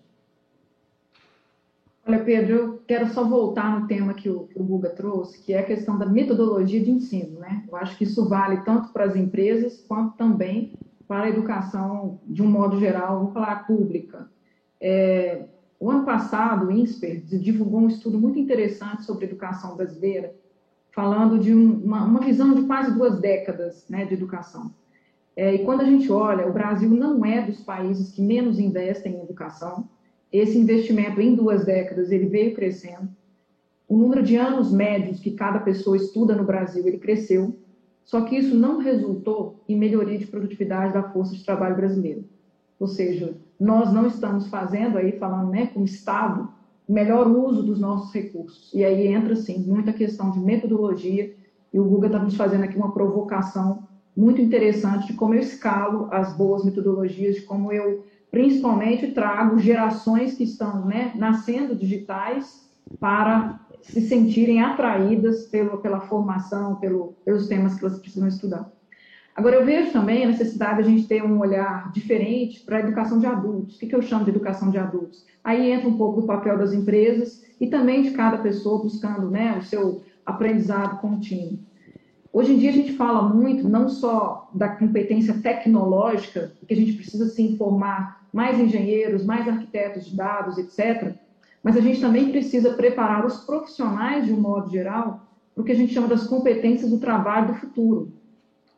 Olha, Pedro, eu quero só voltar no tema que o, que o Guga trouxe, que é a questão da metodologia de ensino. Né? Eu acho que isso vale tanto para as empresas quanto também para a educação, de um modo geral, vou falar pública. É, o ano passado, o INSPER divulgou um estudo muito interessante sobre educação brasileira, falando de um, uma, uma, visão de quase duas décadas né, de educação. É, e quando a gente olha, o Brasil não é dos países que menos investem em educação, esse investimento em duas décadas ele veio crescendo. O número de anos médios que cada pessoa estuda no Brasil ele cresceu. Só que isso não resultou em melhoria de produtividade da força de trabalho brasileira. Ou seja, nós não estamos fazendo aí falando, né, como Estado, melhor uso dos nossos recursos. E aí entra sim muita questão de metodologia. E o Guga está nos fazendo aqui uma provocação muito interessante de como eu escalo as boas metodologias, de como eu principalmente trago gerações que estão né, nascendo digitais para se sentirem atraídas pelo, pela formação, pelo, pelos temas que elas precisam estudar. Agora, eu vejo também a necessidade de a gente ter um olhar diferente para a educação de adultos. O que, que eu chamo de educação de adultos? Aí entra um pouco do papel das empresas e também de cada pessoa buscando né, o seu aprendizado contínuo. Hoje em dia a gente fala muito não só da competência tecnológica, que a gente precisa se informar mais engenheiros, mais arquitetos de dados, etc. Mas a gente também precisa preparar os profissionais, de um modo geral, para o que a gente chama das competências do trabalho do futuro.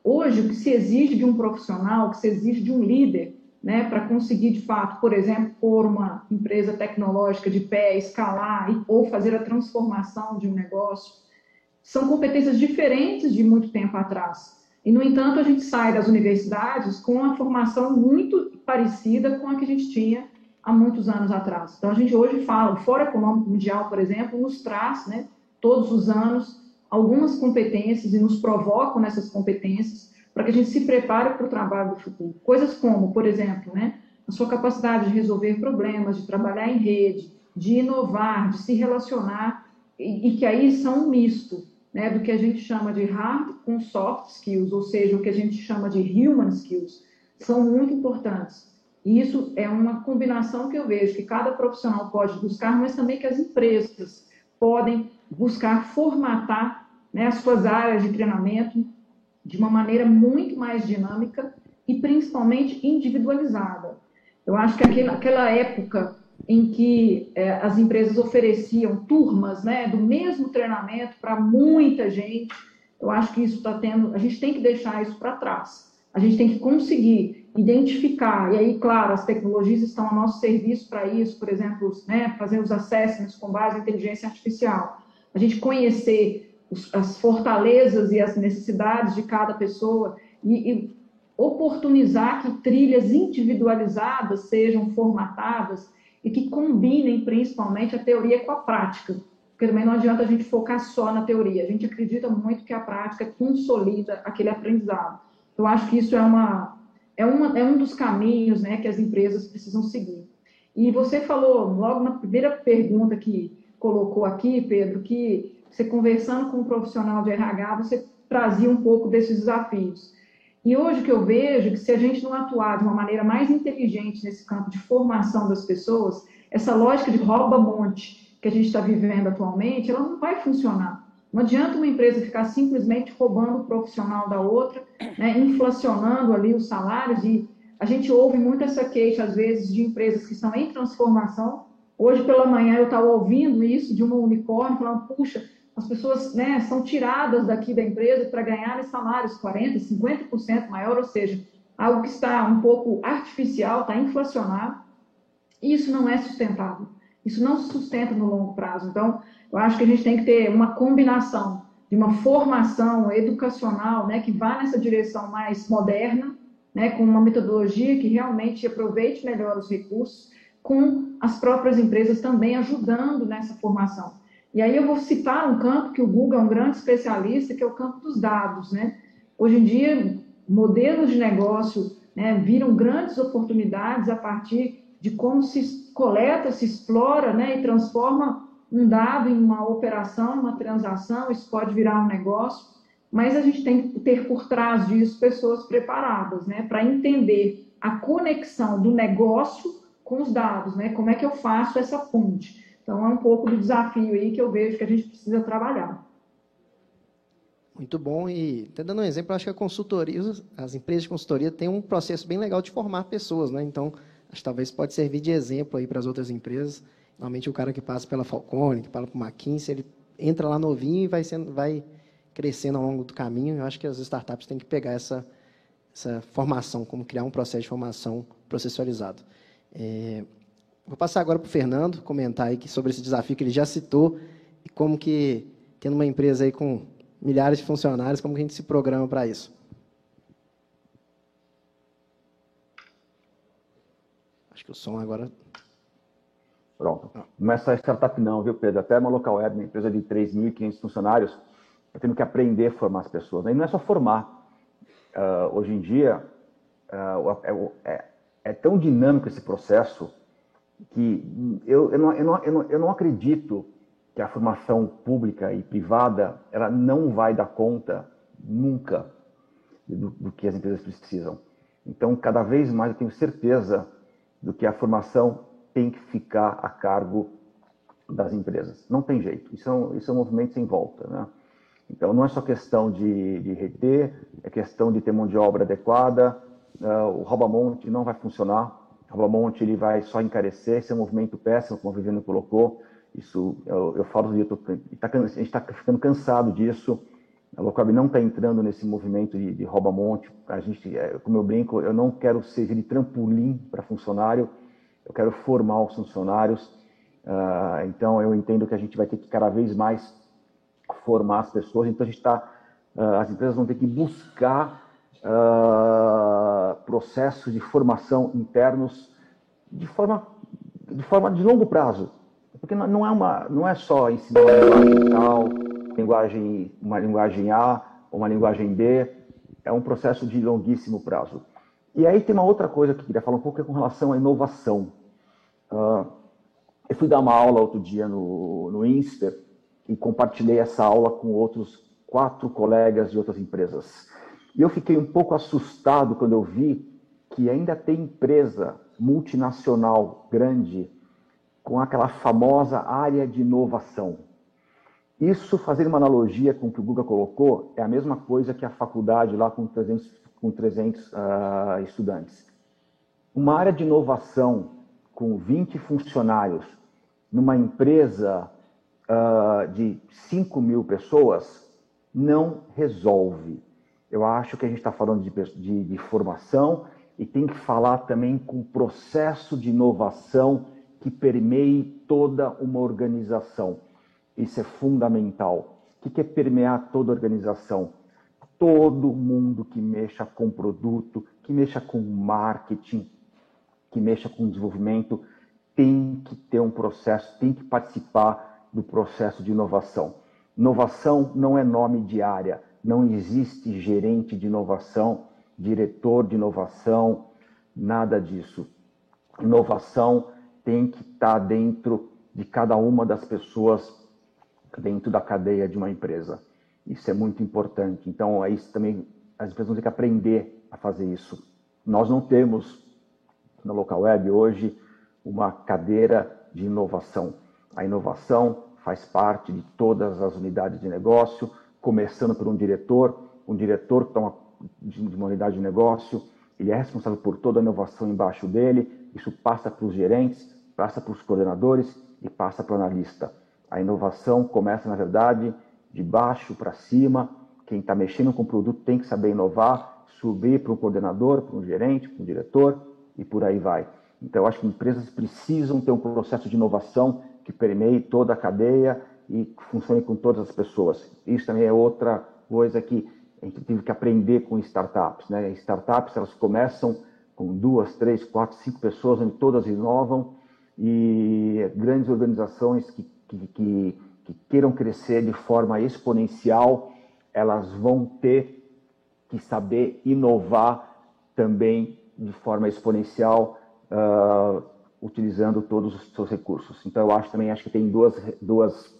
Hoje, o que se exige de um profissional, o que se exige de um líder, né, para conseguir, de fato, por exemplo, pôr uma empresa tecnológica de pé, escalar e, ou fazer a transformação de um negócio, são competências diferentes de muito tempo atrás. E, no entanto, a gente sai das universidades com uma formação muito parecida com a que a gente tinha há muitos anos atrás. Então, a gente hoje fala, o Fórum Econômico Mundial, por exemplo, nos traz, né, todos os anos, algumas competências e nos provocam nessas competências para que a gente se prepare para o trabalho do futuro. Coisas como, por exemplo, né, a sua capacidade de resolver problemas, de trabalhar em rede, de inovar, de se relacionar, e, e que aí são um misto né, do que a gente chama de hard com soft skills, ou seja, o que a gente chama de human skills, são muito importantes. E isso é uma combinação que eu vejo que cada profissional pode buscar, mas também que as empresas podem buscar formatar né, as suas áreas de treinamento de uma maneira muito mais dinâmica e principalmente individualizada. Eu acho que aquela, aquela época em que é, as empresas ofereciam turmas né, do mesmo treinamento para muita gente, eu acho que isso está tendo, a gente tem que deixar isso para trás. A gente tem que conseguir identificar, e aí, claro, as tecnologias estão a nosso serviço para isso, por exemplo, né, fazer os assessments com base em inteligência artificial, a gente conhecer os, as fortalezas e as necessidades de cada pessoa e, e oportunizar que trilhas individualizadas sejam formatadas e que combinem principalmente a teoria com a prática. Porque também não adianta a gente focar só na teoria. A gente acredita muito que a prática consolida aquele aprendizado. Eu acho que isso é, uma, é, uma, é um dos caminhos né, que as empresas precisam seguir. E você falou, logo na primeira pergunta que colocou aqui, Pedro, que você conversando com um profissional de RH, você trazia um pouco desses desafios. E hoje que eu vejo que se a gente não atuar de uma maneira mais inteligente nesse campo de formação das pessoas, essa lógica de rouba-monte que a gente está vivendo atualmente, ela não vai funcionar. Não adianta uma empresa ficar simplesmente roubando o profissional da outra, né, inflacionando ali os salários e a gente ouve muito essa queixa, às vezes, de empresas que estão em transformação. Hoje pela manhã eu estava ouvindo isso de uma unicórnio, falando, puxa, as pessoas né, são tiradas daqui da empresa para ganharem salários 40%, 50% maior, ou seja, algo que está um pouco artificial, está inflacionado. Isso não é sustentável. Isso não se sustenta no longo prazo. Então, eu acho que a gente tem que ter uma combinação de uma formação educacional né, que vá nessa direção mais moderna, né, com uma metodologia que realmente aproveite melhor os recursos, com as próprias empresas também ajudando nessa formação. E aí eu vou citar um campo que o Google é um grande especialista, que é o campo dos dados, né? Hoje em dia, modelos de negócio né, viram grandes oportunidades a partir de como se coleta, se explora né, e transforma um dado em uma operação, uma transação, isso pode virar um negócio, mas a gente tem que ter por trás disso pessoas preparadas né, para entender a conexão do negócio com os dados, né, como é que eu faço essa ponte. Então, é um pouco do desafio aí que eu vejo que a gente precisa trabalhar. Muito bom. E, até dando um exemplo, acho que a consultoria, as empresas de consultoria têm um processo bem legal de formar pessoas, né? Então, acho que talvez pode servir de exemplo aí para as outras empresas. Normalmente, o cara que passa pela Falcone, que passa por McKinsey, ele entra lá novinho e vai, sendo, vai crescendo ao longo do caminho. Eu acho que as startups têm que pegar essa, essa formação, como criar um processo de formação processualizado. É, Vou passar agora para o Fernando comentar aí sobre esse desafio que ele já citou e como que, tendo uma empresa aí com milhares de funcionários, como que a gente se programa para isso. Acho que o som agora... Pronto. Não é só startup não, viu, Pedro? Até uma local web, uma empresa de 3.500 funcionários, está tendo que aprender a formar as pessoas. Né? E não é só formar. Uh, hoje em dia, uh, é, é, é tão dinâmico esse processo que eu, eu, não, eu, não, eu, não, eu não acredito que a formação pública e privada ela não vai dar conta nunca do, do, que as empresas precisam. Então, cada vez mais eu tenho certeza do que a formação tem que ficar a cargo das empresas. Não tem jeito. Isso é um, isso é um movimento sem volta. Né? Então, não é só questão de, de reter, é questão de ter mão de obra adequada. Uh, o rouba-monte não vai funcionar Monte ele vai só encarecer, esse é um movimento péssimo, como a Viviane colocou. Isso, eu, eu falo, eu tô, tá, a gente está ficando cansado disso. A Locob não está entrando nesse movimento de, de rouba-monte. A gente, é, como eu brinco, eu não quero servir de trampolim para funcionário, eu quero formar os funcionários. Uh, então, eu entendo que a gente vai ter que cada vez mais formar as pessoas. Então, a gente está, uh, as empresas vão ter que buscar uh, processos de formação internos de forma de forma de longo prazo. Porque não é, uma, não é só ensinar uma linguagem tal, linguagem, uma linguagem A, uma linguagem B, é um processo de longuíssimo prazo. E aí tem uma outra coisa que eu queria falar um pouco, é com relação à inovação. Uh, eu fui dar uma aula outro dia no, no Inster e compartilhei essa aula com outros quatro colegas de outras empresas. E eu fiquei um pouco assustado quando eu vi que ainda tem empresa multinacional grande com aquela famosa área de inovação. Isso, fazendo uma analogia com o que o Guga colocou, é a mesma coisa que a faculdade lá com 300, com 300 uh, estudantes. Uma área de inovação com 20 funcionários numa empresa uh, de 5 mil pessoas não resolve. Eu acho que a gente está falando de, de, de formação e tem que falar também com o processo de inovação que permeie toda uma organização. Isso é fundamental. O que é permear toda organização? Todo mundo que mexa com produto, que mexa com marketing, que mexa com desenvolvimento, tem que ter um processo, tem que participar do processo de inovação. Inovação não é nome de área, não existe gerente de inovação, diretor de inovação, nada disso. Inovação tem que estar dentro de cada uma das pessoas dentro da cadeia de uma empresa. Isso é muito importante. Então, é isso também as empresas vão ter que aprender a fazer isso. Nós não temos na local web hoje uma cadeira de inovação. A inovação faz parte de todas as unidades de negócio, começando por um diretor, um diretor que toma de uma unidade de negócio, ele é responsável por toda a inovação embaixo dele, isso passa para os gerentes, passa para os coordenadores e passa para o analista. A inovação começa, na verdade, de baixo para cima. Quem está mexendo com o produto tem que saber inovar, subir para um coordenador, para um gerente, para um diretor e por aí vai. Então, eu acho que empresas precisam ter um processo de inovação que permeie toda a cadeia e funcione com todas as pessoas. Isso também é outra coisa que a gente teve que aprender com startups. Né? Startups elas começam com duas, três, quatro, cinco pessoas, onde todas inovam e grandes organizações que, que, que, que queiram crescer de forma exponencial, elas vão ter que saber inovar também de forma exponencial, uh, utilizando todos os seus recursos. Então, eu acho também, acho que tem duas, duas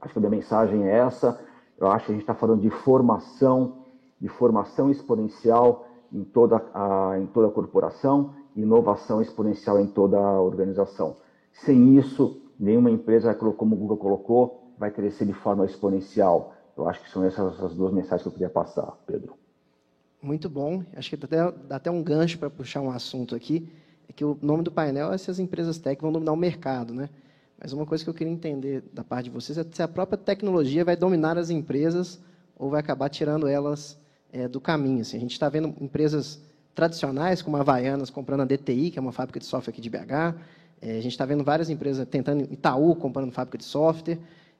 acho que a minha mensagem é essa, eu acho que a gente está falando de formação, de formação exponencial em toda a, em toda a corporação, inovação exponencial em toda a organização. Sem isso, nenhuma empresa, como o Google colocou, vai crescer de forma exponencial. Eu acho que são essas as duas mensagens que eu queria passar, Pedro. Muito bom. Acho que dá até, dá até um gancho para puxar um assunto aqui. É que o nome do painel é se as empresas tech vão dominar o mercado, né? Mas uma coisa que eu queria entender da parte de vocês é se a própria tecnologia vai dominar as empresas ou vai acabar tirando elas é, do caminho. Assim, a gente está vendo empresas tradicionais, como a Havaianas, comprando a DTI, que é uma fábrica de software aqui de BH. É, a gente está vendo várias empresas tentando, Itaú comprando fábrica de software.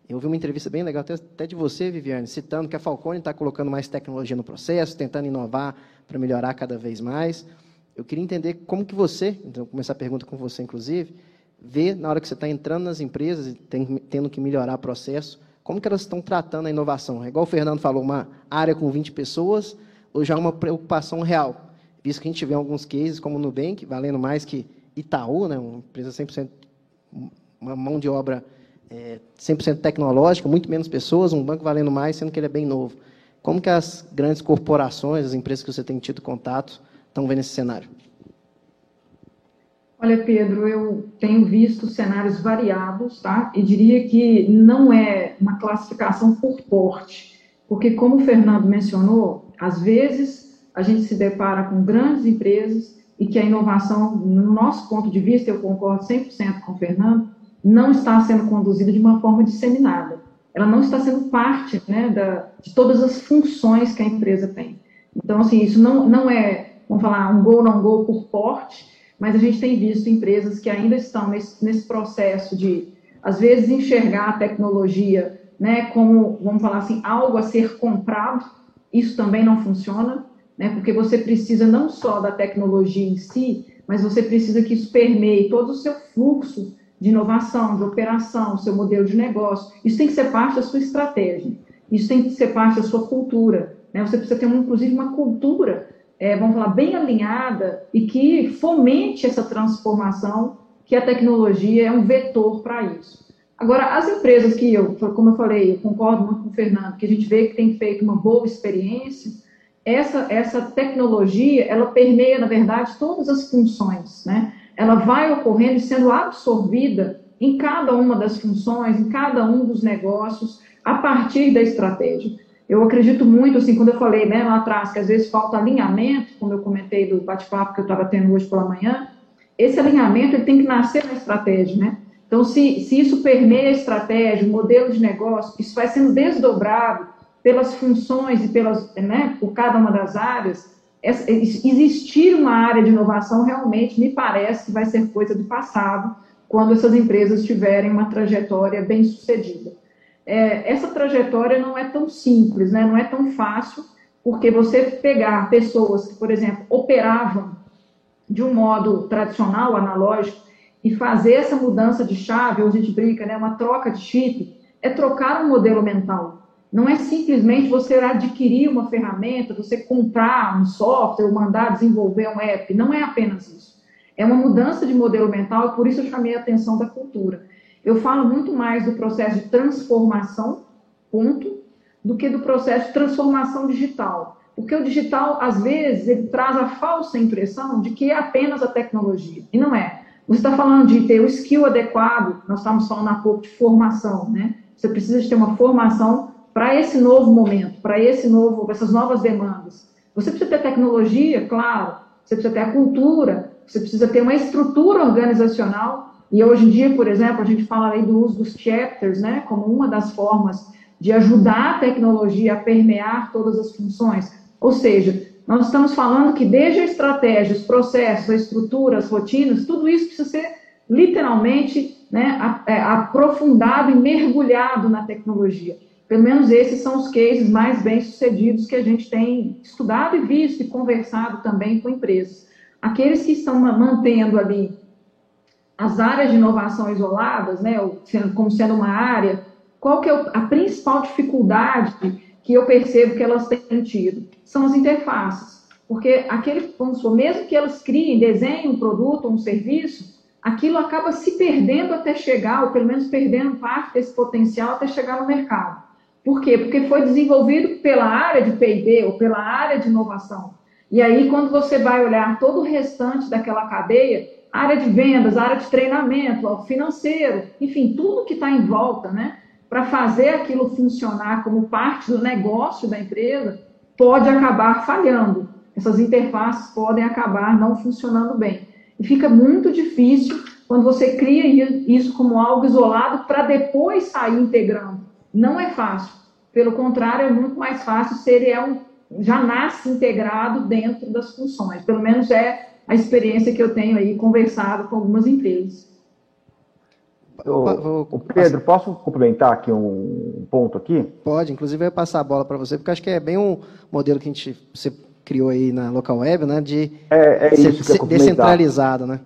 Eu vi uma entrevista bem legal, até de você, Viviane, citando que a Falcone está colocando mais tecnologia no processo, tentando inovar para melhorar cada vez mais. Eu queria entender como que você, então vou começar a pergunta com você, inclusive, vê na hora que você está entrando nas empresas e tem, tendo que melhorar o processo, como que elas estão tratando a inovação? É igual o Fernando falou, uma área com 20 pessoas, ou já uma preocupação real? visto que a gente vê alguns cases, como o Nubank, valendo mais que Itaú, né, uma empresa 100%, uma mão de obra é, 100% tecnológica, muito menos pessoas, um banco valendo mais, sendo que ele é bem novo. Como que as grandes corporações, as empresas que você tem tido contato, estão vendo esse cenário? Olha, Pedro, eu tenho visto cenários variados, tá? E diria que não é uma classificação por porte, porque como o Fernando mencionou, às vezes a gente se depara com grandes empresas e que a inovação, no nosso ponto de vista, eu concordo 100% com o Fernando, não está sendo conduzida de uma forma disseminada. Ela não está sendo parte né, da, de todas as funções que a empresa tem. Então, assim, isso não, não é, vamos falar, um gol não gol por porte, mas a gente tem visto empresas que ainda estão nesse, nesse processo de, às vezes, enxergar a tecnologia né, como, vamos falar assim, algo a ser comprado. Isso também não funciona né? porque você precisa não só da tecnologia em si, mas você precisa que isso permeie todo o seu fluxo de inovação, de operação, seu modelo de negócio. Isso tem que ser parte da sua estratégia. Isso tem que ser parte da sua cultura. Né? Você precisa ter, inclusive, uma cultura, é, vamos falar, bem alinhada e que fomente essa transformação, que a tecnologia é um vetor para isso. Agora, as empresas que eu, como eu falei, eu concordo muito com o Fernando, que a gente vê que tem feito uma boa experiência, essa, essa tecnologia, ela permeia, na verdade, todas as funções, né? Ela vai ocorrendo e sendo absorvida em cada uma das funções, em cada um dos negócios, a partir da estratégia. Eu acredito muito, assim, quando eu falei né, lá atrás, que às vezes falta alinhamento, como eu comentei do bate-papo que eu estava tendo hoje pela manhã, esse alinhamento ele tem que nascer na estratégia, né? Então, se, se isso permeia a estratégia, o modelo de negócio, isso vai sendo desdobrado pelas funções e pelas, né, por cada uma das áreas, existir uma área de inovação realmente me parece que vai ser coisa do passado quando essas empresas tiverem uma trajetória bem sucedida. É, essa trajetória não é tão simples, né, não é tão fácil, porque você pegar pessoas que, por exemplo, operavam de um modo tradicional, analógico, e fazer essa mudança de chave, ou a gente brinca, né, uma troca de chip, é trocar um modelo mental. Não é simplesmente você adquirir uma ferramenta, você comprar um software, ou mandar desenvolver um app. Não é apenas isso. É uma mudança de modelo mental por isso eu chamei a atenção da cultura. Eu falo muito mais do processo de transformação, ponto, do que do processo de transformação digital. Porque o digital, às vezes, ele traz a falsa impressão de que é apenas a tecnologia. E não é. Você está falando de ter o skill adequado, nós estamos falando há pouco de formação, né? Você precisa de ter uma formação para esse novo momento, para esse novo, essas novas demandas. Você precisa ter tecnologia, claro, você precisa ter a cultura, você precisa ter uma estrutura organizacional. E hoje em dia, por exemplo, a gente fala aí do uso dos chapters, né, como uma das formas de ajudar a tecnologia a permear todas as funções. Ou seja, nós estamos falando que desde a estratégia, os processos, a estrutura, as rotinas, tudo isso precisa ser literalmente né, é, aprofundado e mergulhado na tecnologia. Pelo menos esses são os cases mais bem sucedidos que a gente tem estudado e visto e conversado também com empresas. Aqueles que estão mantendo ali as áreas de inovação isoladas, né, como sendo uma área, qual que é a principal dificuldade que eu percebo que elas têm tido? São as interfaces. Porque aquele, vamos supor, mesmo que elas criem, desenhem um produto ou um serviço, aquilo acaba se perdendo até chegar, ou pelo menos perdendo parte desse potencial até chegar no mercado. Por quê? Porque foi desenvolvido pela área de P&D ou pela área de inovação. E aí, quando você vai olhar todo o restante daquela cadeia, área de vendas, área de treinamento, financeiro, enfim, tudo que está em volta, né? para fazer aquilo funcionar como parte do negócio da empresa, pode acabar falhando. Essas interfaces podem acabar não funcionando bem. E fica muito difícil quando você cria isso como algo isolado para depois sair integrando. Não é fácil. Pelo contrário, é muito mais fácil se ele é um, já nasce integrado dentro das funções. Pelo menos é a experiência que eu tenho aí conversado com algumas empresas. O, Pedro, posso complementar aqui um ponto aqui? Pode, inclusive eu ia passar a bola para você, porque acho que é bem um modelo que a gente você criou aí na local web, né, de é, é isso ser, descentralizado, né?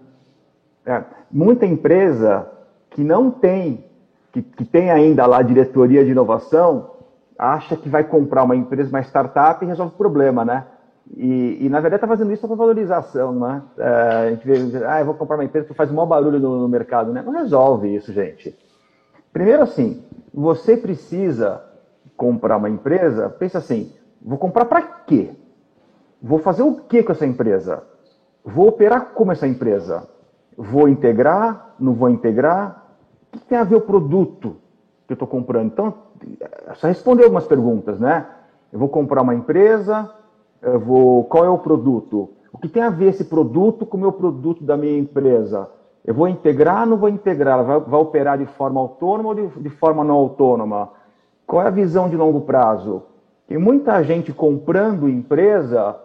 É, muita empresa que não tem, que, que tem ainda lá a diretoria de inovação, acha que vai comprar uma empresa, uma startup e resolve o problema, né? E, e, na verdade está fazendo isso para valorização, né? É, a gente vê, ah, eu vou comprar uma empresa que faz um maior barulho no, no, mercado, né? Não resolve isso, gente. Primeiro assim, você precisa comprar uma empresa, pensa assim, vou comprar para quê? Vou fazer o que com essa empresa? Vou operar como essa empresa? Vou integrar? Não vou integrar? O que tem a ver o produto que eu estou comprando? Então, só responder algumas perguntas, né? Eu vou comprar uma empresa, eu vou, qual é o produto? O que tem a ver esse produto com o meu produto da minha empresa? Eu vou integrar não vou integrar? Vai, vai operar de forma autônoma ou de, de forma não autônoma? Qual é a visão de longo prazo? Tem muita gente comprando empresa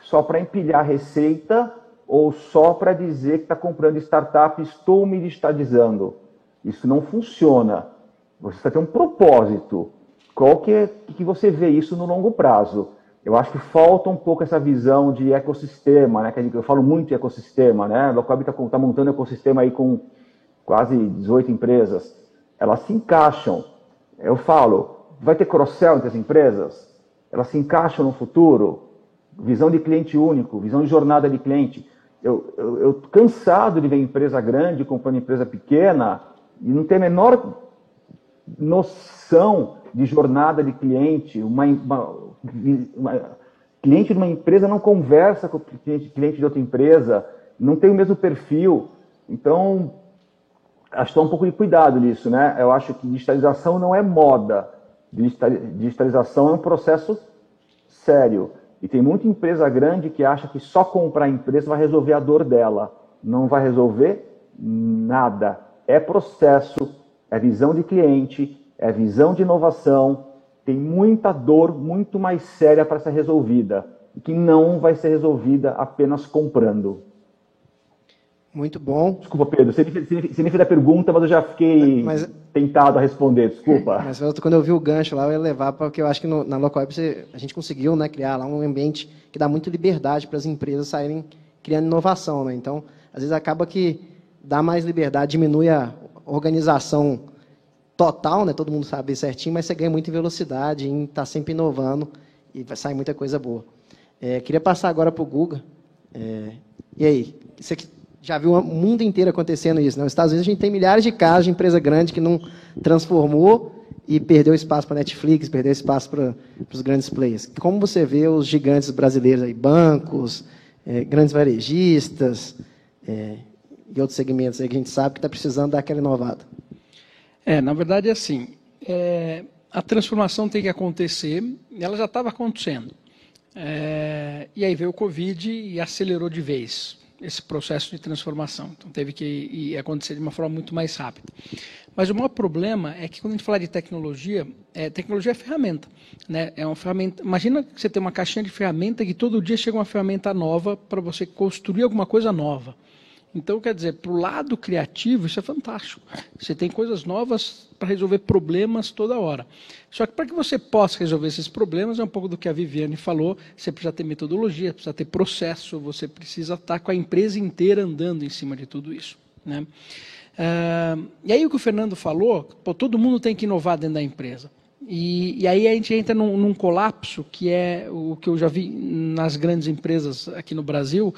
só para empilhar receita ou só para dizer que está comprando startup, estou me digitalizando. Isso não funciona. Você precisa ter um propósito. Qual que, é, que você vê isso no longo prazo? Eu acho que falta um pouco essa visão de ecossistema, né? Eu falo muito de ecossistema, né? A Locob está tá montando ecossistema aí com quase 18 empresas. Elas se encaixam. Eu falo, vai ter cross-sell entre as empresas? Elas se encaixam no futuro? Visão de cliente único, visão de jornada de cliente. Eu, eu, eu cansado de ver empresa grande comprando empresa pequena e não ter a menor noção de jornada de cliente. Uma, uma, uma, cliente de uma empresa não conversa com cliente, cliente de outra empresa, não tem o mesmo perfil. Então, acho que um pouco de cuidado nisso, né? Eu acho que digitalização não é moda. Digitalização é um processo sério. E tem muita empresa grande que acha que só comprar a empresa vai resolver a dor dela. Não vai resolver nada. É processo, é visão de cliente, é visão de inovação. Tem muita dor muito mais séria para ser resolvida, que não vai ser resolvida apenas comprando. Muito bom. Desculpa, Pedro, você nem fez a pergunta, mas eu já fiquei mas, tentado a responder, desculpa. *laughs* Mas quando eu vi o gancho lá, eu ia levar, porque eu acho que no, na Locoweb a gente conseguiu né, criar lá um ambiente que dá muita liberdade para as empresas saírem criando inovação. Né? Então, às vezes acaba que dá mais liberdade, diminui a organização total, né? todo mundo sabe certinho, mas você ganha muito em velocidade, em estar tá sempre inovando e sair muita coisa boa. É, queria passar agora para o Guga. É, e aí, você já viu o mundo inteiro acontecendo isso. Né? Nos Estados Unidos a gente tem milhares de casos de empresa grande que não transformou e perdeu espaço para Netflix, perdeu espaço para os grandes players. Como você vê os gigantes brasileiros aí, bancos, é, grandes varejistas é, e outros segmentos aí que a gente sabe que está precisando dar aquela inovada? É, na verdade é assim, é, a transformação tem que acontecer, ela já estava acontecendo. É, e aí veio o Covid e acelerou de vez esse processo de transformação. Então teve que acontecer de uma forma muito mais rápida. Mas o maior problema é que quando a gente fala de tecnologia, é, tecnologia é ferramenta, né? É uma ferramenta. Imagina que você tem uma caixinha de ferramenta que todo dia chega uma ferramenta nova para você construir alguma coisa nova. Então, quer dizer, para o lado criativo, isso é fantástico. Você tem coisas novas para resolver problemas toda hora. Só que para que você possa resolver esses problemas, é um pouco do que a Viviane falou, você precisa ter metodologia, precisa ter processo, você precisa estar com a empresa inteira andando em cima de tudo isso. Né? Uh, e aí o que o Fernando falou, pô, todo mundo tem que inovar dentro da empresa. E, e, aí a gente entra num, num, colapso que é o que eu já vi nas grandes empresas aqui no Brasil,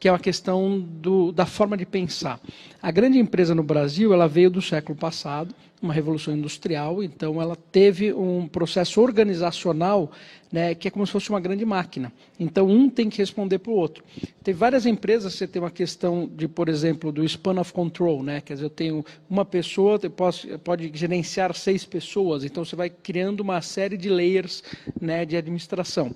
que é uma questão do, da forma de pensar. A grande empresa no Brasil ela veio do século passado, uma revolução industrial, então ela teve um processo organizacional né, que é como se fosse uma grande máquina. Então um tem que responder para o outro. Tem várias empresas, você tem uma questão de, por exemplo, do span of control, né? quer dizer, eu tenho uma pessoa, eu posso, pode gerenciar seis pessoas, então você vai criando uma série de layers né, de administração.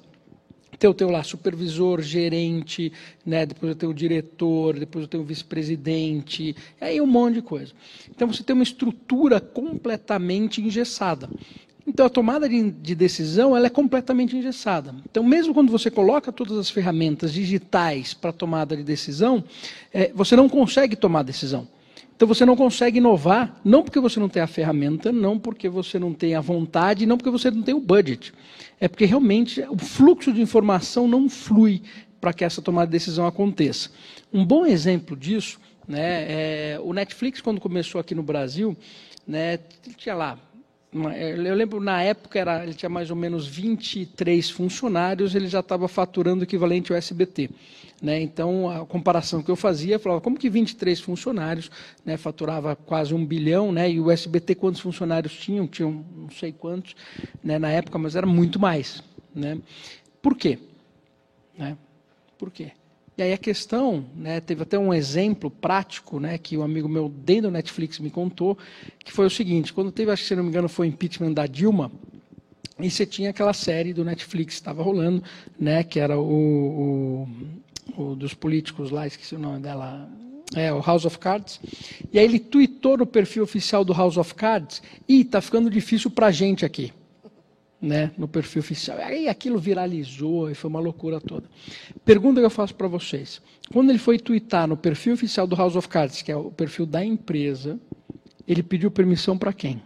Então eu tenho lá supervisor, gerente, né? depois eu tenho diretor, depois eu tenho vice-presidente, aí um monte de coisa. Então você tem uma estrutura completamente engessada. Então a tomada de, de, decisão ela é completamente engessada. Então mesmo quando você coloca todas as ferramentas digitais para tomada de decisão, é, você não consegue tomar decisão. Então você não consegue inovar, não porque você não tem a ferramenta, não porque você não tem a vontade, não porque você não tem o budget. É porque realmente o fluxo de informação não flui para que essa tomada de decisão aconteça. Um bom exemplo disso, né, é, o Netflix, quando começou aqui no Brasil, né, tinha lá eu lembro na época era, ele tinha mais ou menos 23 funcionários, ele já estava faturando o equivalente ao SBT. Né? Então, a comparação que eu fazia, eu falava, como que 23 funcionários né, faturava quase um bilhão, né, e o SBT quantos funcionários tinham? Tinham não sei quantos né, na época, mas era muito mais. Né? Por quê? Né? Por quê? E aí a questão, né, teve até um exemplo prático, né, que um amigo meu dentro do Netflix me contou, que foi o seguinte, quando teve, acho que se não me engano, foi o impeachment da Dilma, e você tinha aquela série do Netflix que estava rolando, né, que era o, o, o, dos políticos lá, esqueci o nome dela, é, o House of Cards, e aí ele tweetou no perfil oficial do House of Cards, e está ficando difícil para a gente aqui né, no perfil oficial. Aí aquilo viralizou e foi uma loucura toda. Pergunta que eu faço para vocês. Quando ele foi twittar no perfil oficial do House of Cards, que é o perfil da empresa, ele pediu permissão para quem?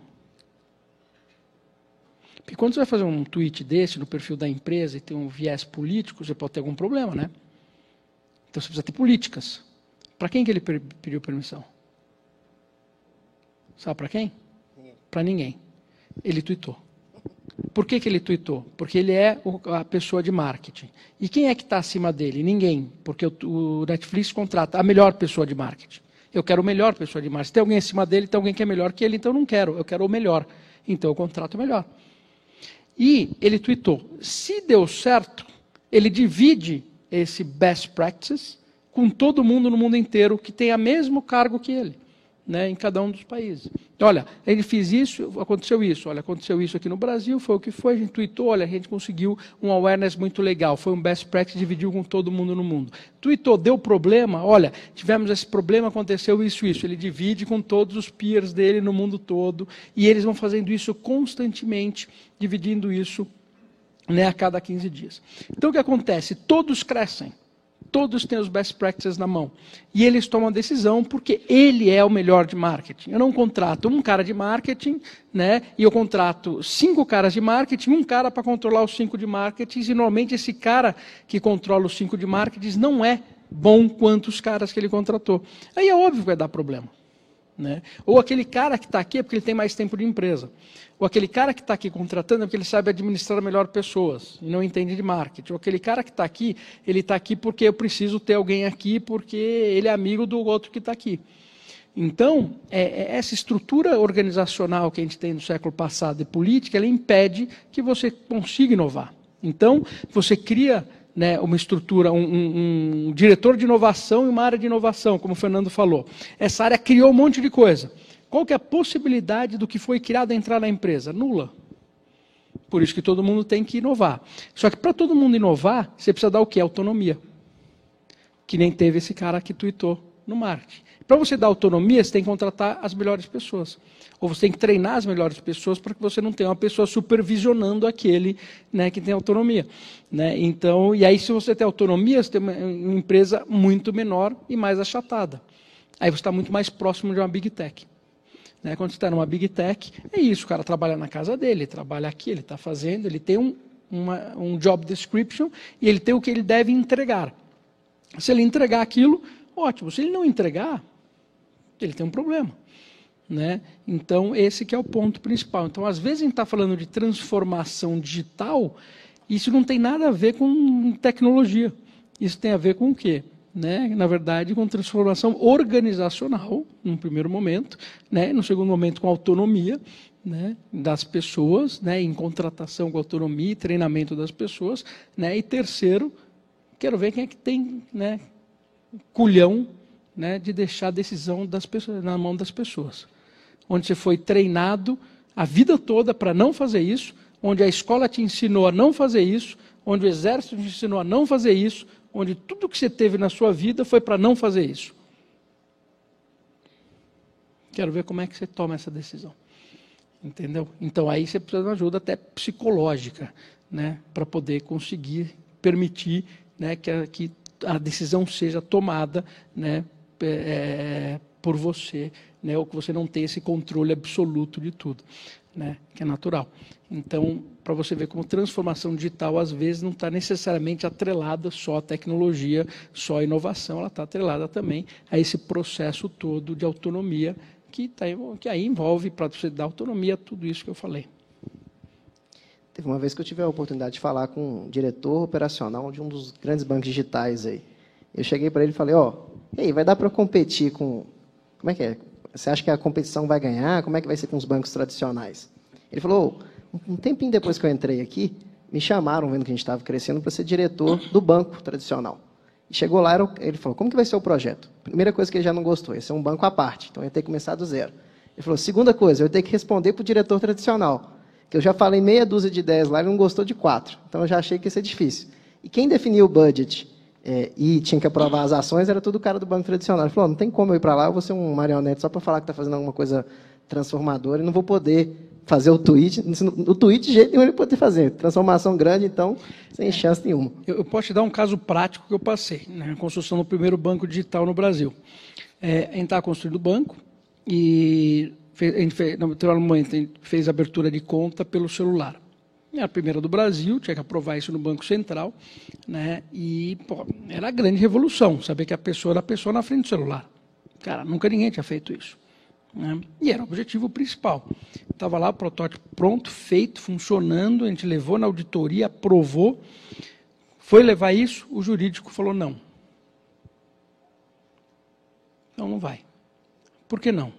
Porque quando você vai fazer um tweet desse no perfil da empresa e tem um viés político, você pode ter algum problema, né? Então você precisa ter políticas. Para quem que ele pediu permissão? Sabe para quem? Para ninguém. Ele tweetou. Por que, que ele tweetou? Porque ele é a pessoa de marketing. E quem é que está acima dele? Ninguém. Porque o Netflix contrata a melhor pessoa de marketing. Eu quero o melhor pessoa de marketing. Se tem alguém acima dele, tem alguém que é melhor que ele, então eu não quero. Eu quero o melhor. Então eu contrato o melhor. E ele tweetou: se deu certo, ele divide esse best practices com todo mundo no mundo inteiro que tem o mesmo cargo que ele né, em cada um dos países. Olha, ele fez isso, aconteceu isso, olha, aconteceu isso aqui no Brasil, foi o que foi, a gente tweetou, olha, a gente conseguiu um awareness muito legal, foi um best practice, dividiu com todo mundo no mundo. Tweetou, deu problema, olha, tivemos esse problema, aconteceu isso, isso. Ele divide com todos os peers dele no mundo todo, e eles vão fazendo isso constantemente, dividindo isso né, a cada 15 dias. Então o que acontece? Todos crescem. Todos têm os best practices na mão. E eles tomam a decisão porque ele é o melhor de marketing. Eu não contrato um cara de marketing, né? E eu contrato cinco caras de marketing, um cara para controlar os cinco de marketing. E normalmente esse cara que controla os cinco de marketing não é bom quanto os caras que ele contratou. Aí é óbvio que vai dar problema. Né? Ou aquele cara que está aqui é porque ele tem mais tempo de empresa. Ou aquele cara que está aqui contratando é porque ele sabe administrar melhor pessoas e não entende de marketing. Ou aquele cara que está aqui, ele está aqui porque eu preciso ter alguém aqui porque ele é amigo do outro que está aqui. Então, é, é essa estrutura organizacional que a gente tem no século passado e política, ela impede que você consiga inovar. Então, você cria né, uma estrutura, um, um, um, diretor de inovação e uma área de inovação, como o Fernando falou. Essa área criou um monte de coisa. Qual que é a possibilidade do que foi criado entrar na empresa? Nula. Por isso que todo mundo tem que inovar. Só que para todo mundo inovar, você precisa dar o quê? Autonomia. Que nem teve esse cara que tweetou no marketing. Para você dar autonomia, você tem que contratar as melhores pessoas. Ou você tem que treinar as melhores pessoas para que você não tenha uma pessoa supervisionando aquele né, que tem autonomia. Né? Então, e aí, se você tem autonomia, você tem uma, uma empresa muito menor e mais achatada. Aí você está muito mais próximo de uma big tech. Né? Quando você está numa big tech, é isso, o cara trabalha na casa dele, trabalha aqui, ele está fazendo, ele tem um, uma, um job description e ele tem o que ele deve entregar. Se ele entregar aquilo, ótimo. Se ele não entregar, ele tem um problema. Né? Então, esse que é o ponto principal. Então, às vezes a gente está falando de transformação digital, isso não tem nada a ver com tecnologia. Isso tem a ver com o quê? Né? Na verdade, com transformação organizacional, num primeiro momento, né? no segundo momento, com autonomia né? das pessoas, né? em contratação com autonomia e treinamento das pessoas, né? e terceiro, quero ver quem é que tem né? Culhão né? de deixar a decisão pessoas, na mão das pessoas onde você foi treinado a vida toda para não fazer isso, onde a escola te ensinou a não fazer isso, onde o exército te ensinou a não fazer isso, onde tudo que você teve na sua vida foi para não fazer isso. Quero ver como é que você toma essa decisão. Entendeu? Então aí você precisa de uma ajuda até psicológica, né, para poder conseguir permitir, né, que que a decisão seja tomada, né, é, por você né, ou que você não tem esse controle absoluto de tudo, né, que é natural. Então, para você ver como transformação digital, às vezes, não está necessariamente atrelada só à tecnologia, só à inovação, ela está atrelada também a esse processo todo de autonomia que, tá, que aí envolve, para você dar autonomia, tudo isso que eu falei. Teve uma vez que eu tive a oportunidade de falar com um diretor operacional de um dos grandes bancos digitais aí. Eu cheguei para ele e falei, ó, oh, ei, vai dar para competir com, como é que é, você acha que a competição vai ganhar? Como é que vai ser com os bancos tradicionais? Ele falou, um tempinho depois que eu entrei aqui, me chamaram, vendo que a gente estava crescendo, para ser diretor do banco tradicional. E chegou lá, ele falou, como que vai ser o projeto? Primeira coisa que ele já não gostou, ia ser um banco à parte, então ia ter que começar do zero. Ele falou, segunda coisa, eu ia ter que responder para o diretor tradicional, que eu já falei meia dúzia de ideias lá, ele não gostou de quatro, então eu já achei que ia ser difícil. E quem definiu o budget é, e tinha que aprovar as ações, era tudo o cara do banco tradicional. Ele falou, não tem como eu ir para lá, eu vou ser um marionete só para falar que está fazendo alguma coisa transformadora e não vou poder fazer o tweet. O tweet, de jeito nenhum, ele poder fazer. Transformação grande, então, sem chance nenhuma. Eu posso te dar um caso prático que eu passei, na né? construção do primeiro banco digital no Brasil. É, a gente estava construindo o banco e fez, a gente fez, momento, a gente fez abertura de conta pelo celular. Era a primeira do Brasil, tinha que aprovar isso no Banco Central. Né? E pô, era a grande revolução, saber que a pessoa era a pessoa na frente do celular. Cara, nunca ninguém tinha feito isso. Né? E era o objetivo principal. Estava lá o protótipo pronto, feito, funcionando, a gente levou na auditoria, aprovou. Foi levar isso, o jurídico falou não. Não, não vai. Por que não?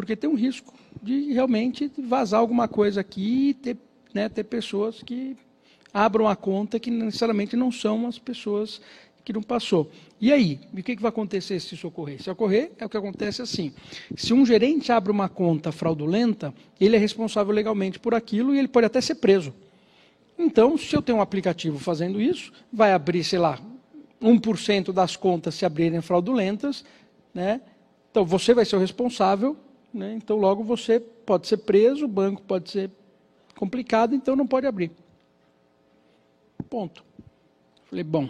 Porque tem um risco de realmente vazar alguma coisa aqui e ter, né, ter pessoas que abram a conta que necessariamente não são as pessoas que não passou. E aí, o que, que vai acontecer se isso ocorrer? Se ocorrer, é o que acontece assim. Se um gerente abre uma conta fraudulenta, ele é responsável legalmente por aquilo e ele pode até ser preso. Então, se eu tenho um aplicativo fazendo isso, vai abrir, sei lá, 1% das contas se abrirem fraudulentas, né? Então, você vai ser o responsável, né? então logo você pode ser preso, o banco pode ser complicado, então não pode abrir. Ponto. Falei, bom,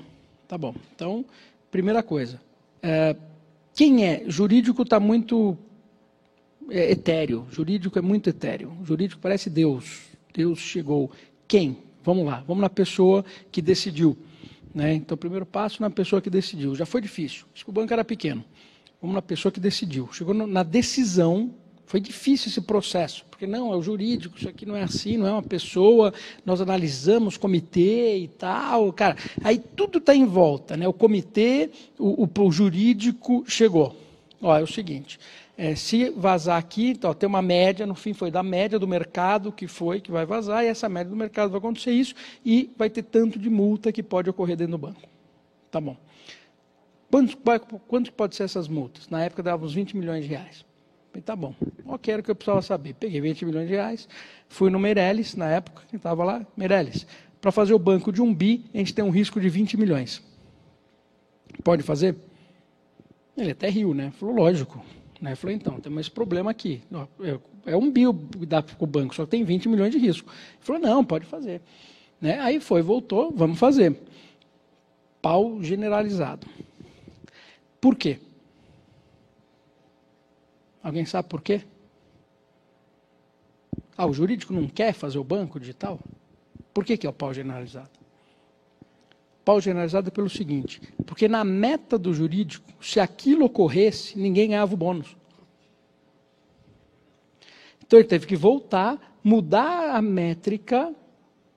tá bom. Então, primeira coisa, é, quem é? Jurídico está muito é, etéreo, jurídico é muito etéreo, jurídico parece Deus, Deus chegou. Quem? Vamos lá, vamos na pessoa que decidiu. Né? Então, primeiro passo na pessoa que decidiu. Já foi difícil, acho que o banco era pequeno. Vamos na pessoa que decidiu. Chegou na decisão, foi difícil esse processo, porque não, é o jurídico, isso aqui não é assim, não é uma pessoa, nós analisamos comitê e tal, cara, aí tudo está em volta, né? O comitê, o, o, o jurídico chegou. Ó, é o seguinte, é, se vazar aqui, então, tem uma média, no fim foi da média do mercado que foi, que vai vazar, e essa média do mercado vai acontecer isso, e vai ter tanto de multa que pode ocorrer dentro do banco. Tá bom. Quanto, quanto pode ser essas multas? Na época dava uns 20 milhões de reais. Falei, tá bom, ok, era o que eu precisava saber. Peguei 20 milhões de reais, fui no Meirelles, na época, que estava lá, Meirelles, para fazer o banco de um bi, a gente tem um risco de 20 milhões. Pode fazer? Ele até riu, né? Falou, lógico. Né? Falei, então, tem mais problema aqui. É um bi dá para o banco, só tem 20 milhões de risco. Ele falou, não, pode fazer. Né? Aí foi, voltou, vamos fazer. Pau generalizado. Por quê? Alguém sabe por quê? Ah, o jurídico não quer fazer o banco digital? Por que, que é o pau generalizado? Pau generalizado é pelo seguinte: porque na meta do jurídico, se aquilo ocorresse, ninguém ganhava o bônus. Então ele teve que voltar, mudar a métrica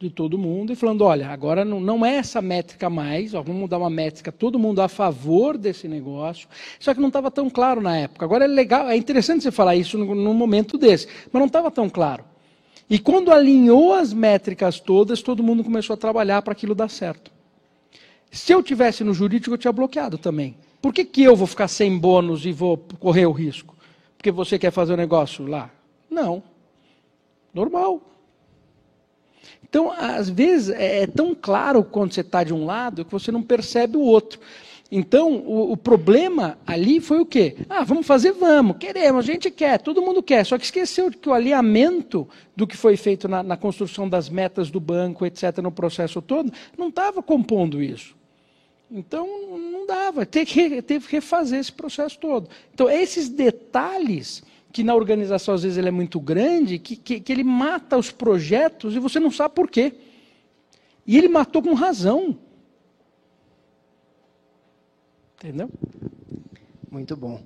de todo mundo e falando, olha, agora não, não é essa métrica mais, ó, vamos mudar uma métrica, todo mundo a favor desse negócio. Só que não estava tão claro na época. Agora é legal, é interessante você falar isso num momento desse, mas não estava tão claro. E quando alinhou as métricas todas, todo mundo começou a trabalhar para aquilo dar certo. Se eu tivesse no jurídico, eu tinha bloqueado também. Por que, que eu vou ficar sem bônus e vou correr o risco? Porque você quer fazer o negócio lá? Não. Normal. Então, às vezes, é, é tão claro quando você está de um lado que você não percebe o outro. Então, o, o, problema ali foi o quê? Ah, vamos fazer, vamos, queremos, a gente quer, todo mundo quer. Só que esqueceu que o alinhamento do que foi feito na, na construção das metas do banco, etc., no processo todo, não estava compondo isso. Então, não dava, teve que, teve que refazer esse processo todo. Então, esses detalhes que na organização às vezes ele é muito grande, que, que, que ele mata os projetos e você não sabe por quê. E ele matou com razão. Entendeu? Muito bom.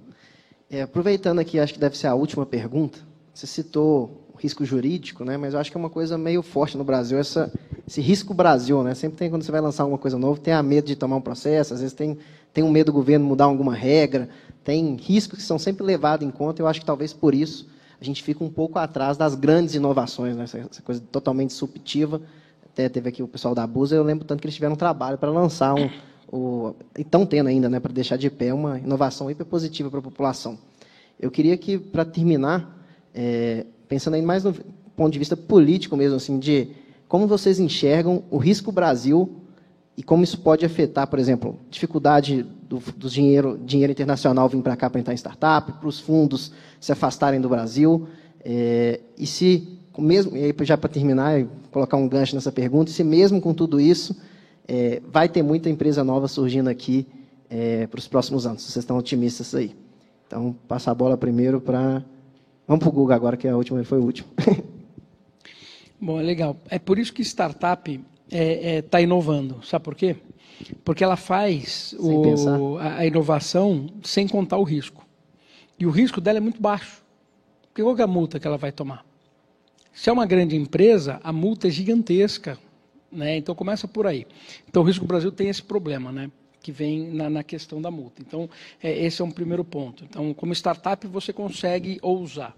É, aproveitando aqui, acho que deve ser a última pergunta. Você citou o risco jurídico, né? mas eu acho que é uma coisa meio forte no Brasil, essa, esse risco Brasil. Né? Sempre tem, quando você vai lançar alguma coisa nova, tem a medo de tomar um processo, às vezes tem, tem um medo do governo mudar alguma regra tem riscos que são sempre levados em conta. Eu acho que talvez por isso a gente fica um pouco atrás das grandes inovações, né? essa, essa coisa totalmente disruptiva. Até teve aqui o pessoal da Busa, eu lembro tanto que eles tiveram trabalho para lançar um, o, e estão tendo ainda, né, para deixar de pé uma inovação hiper positiva para a população. Eu queria que, para terminar, é, pensando aí mais no ponto de vista político mesmo, assim, de como vocês enxergam o risco Brasil e como isso pode afetar, por exemplo, dificuldade do, do dinheiro, dinheiro internacional vir para cá para entrar em startup, para os fundos se afastarem do Brasil. É, e se, mesmo, e aí já para terminar, colocar um gancho nessa pergunta, se mesmo com tudo isso, é, vai ter muita empresa nova surgindo aqui é, para os próximos anos. Vocês estão otimistas aí. Então, passa a bola primeiro para. Vamos para o Google agora, que a última, foi o último. *laughs* Bom, é legal. É por isso que startup está é, é, tá inovando. Sabe por quê? Porque ela faz o, a, a, inovação sem contar o risco. E o risco dela é muito baixo. Porque qual é a multa que ela vai tomar? Se é uma grande empresa, a multa é gigantesca. Né? Então começa por aí. Então o risco Brasil tem esse problema, né? que vem na, na questão da multa. Então, é, esse é um primeiro ponto. Então, como startup, você consegue ousar.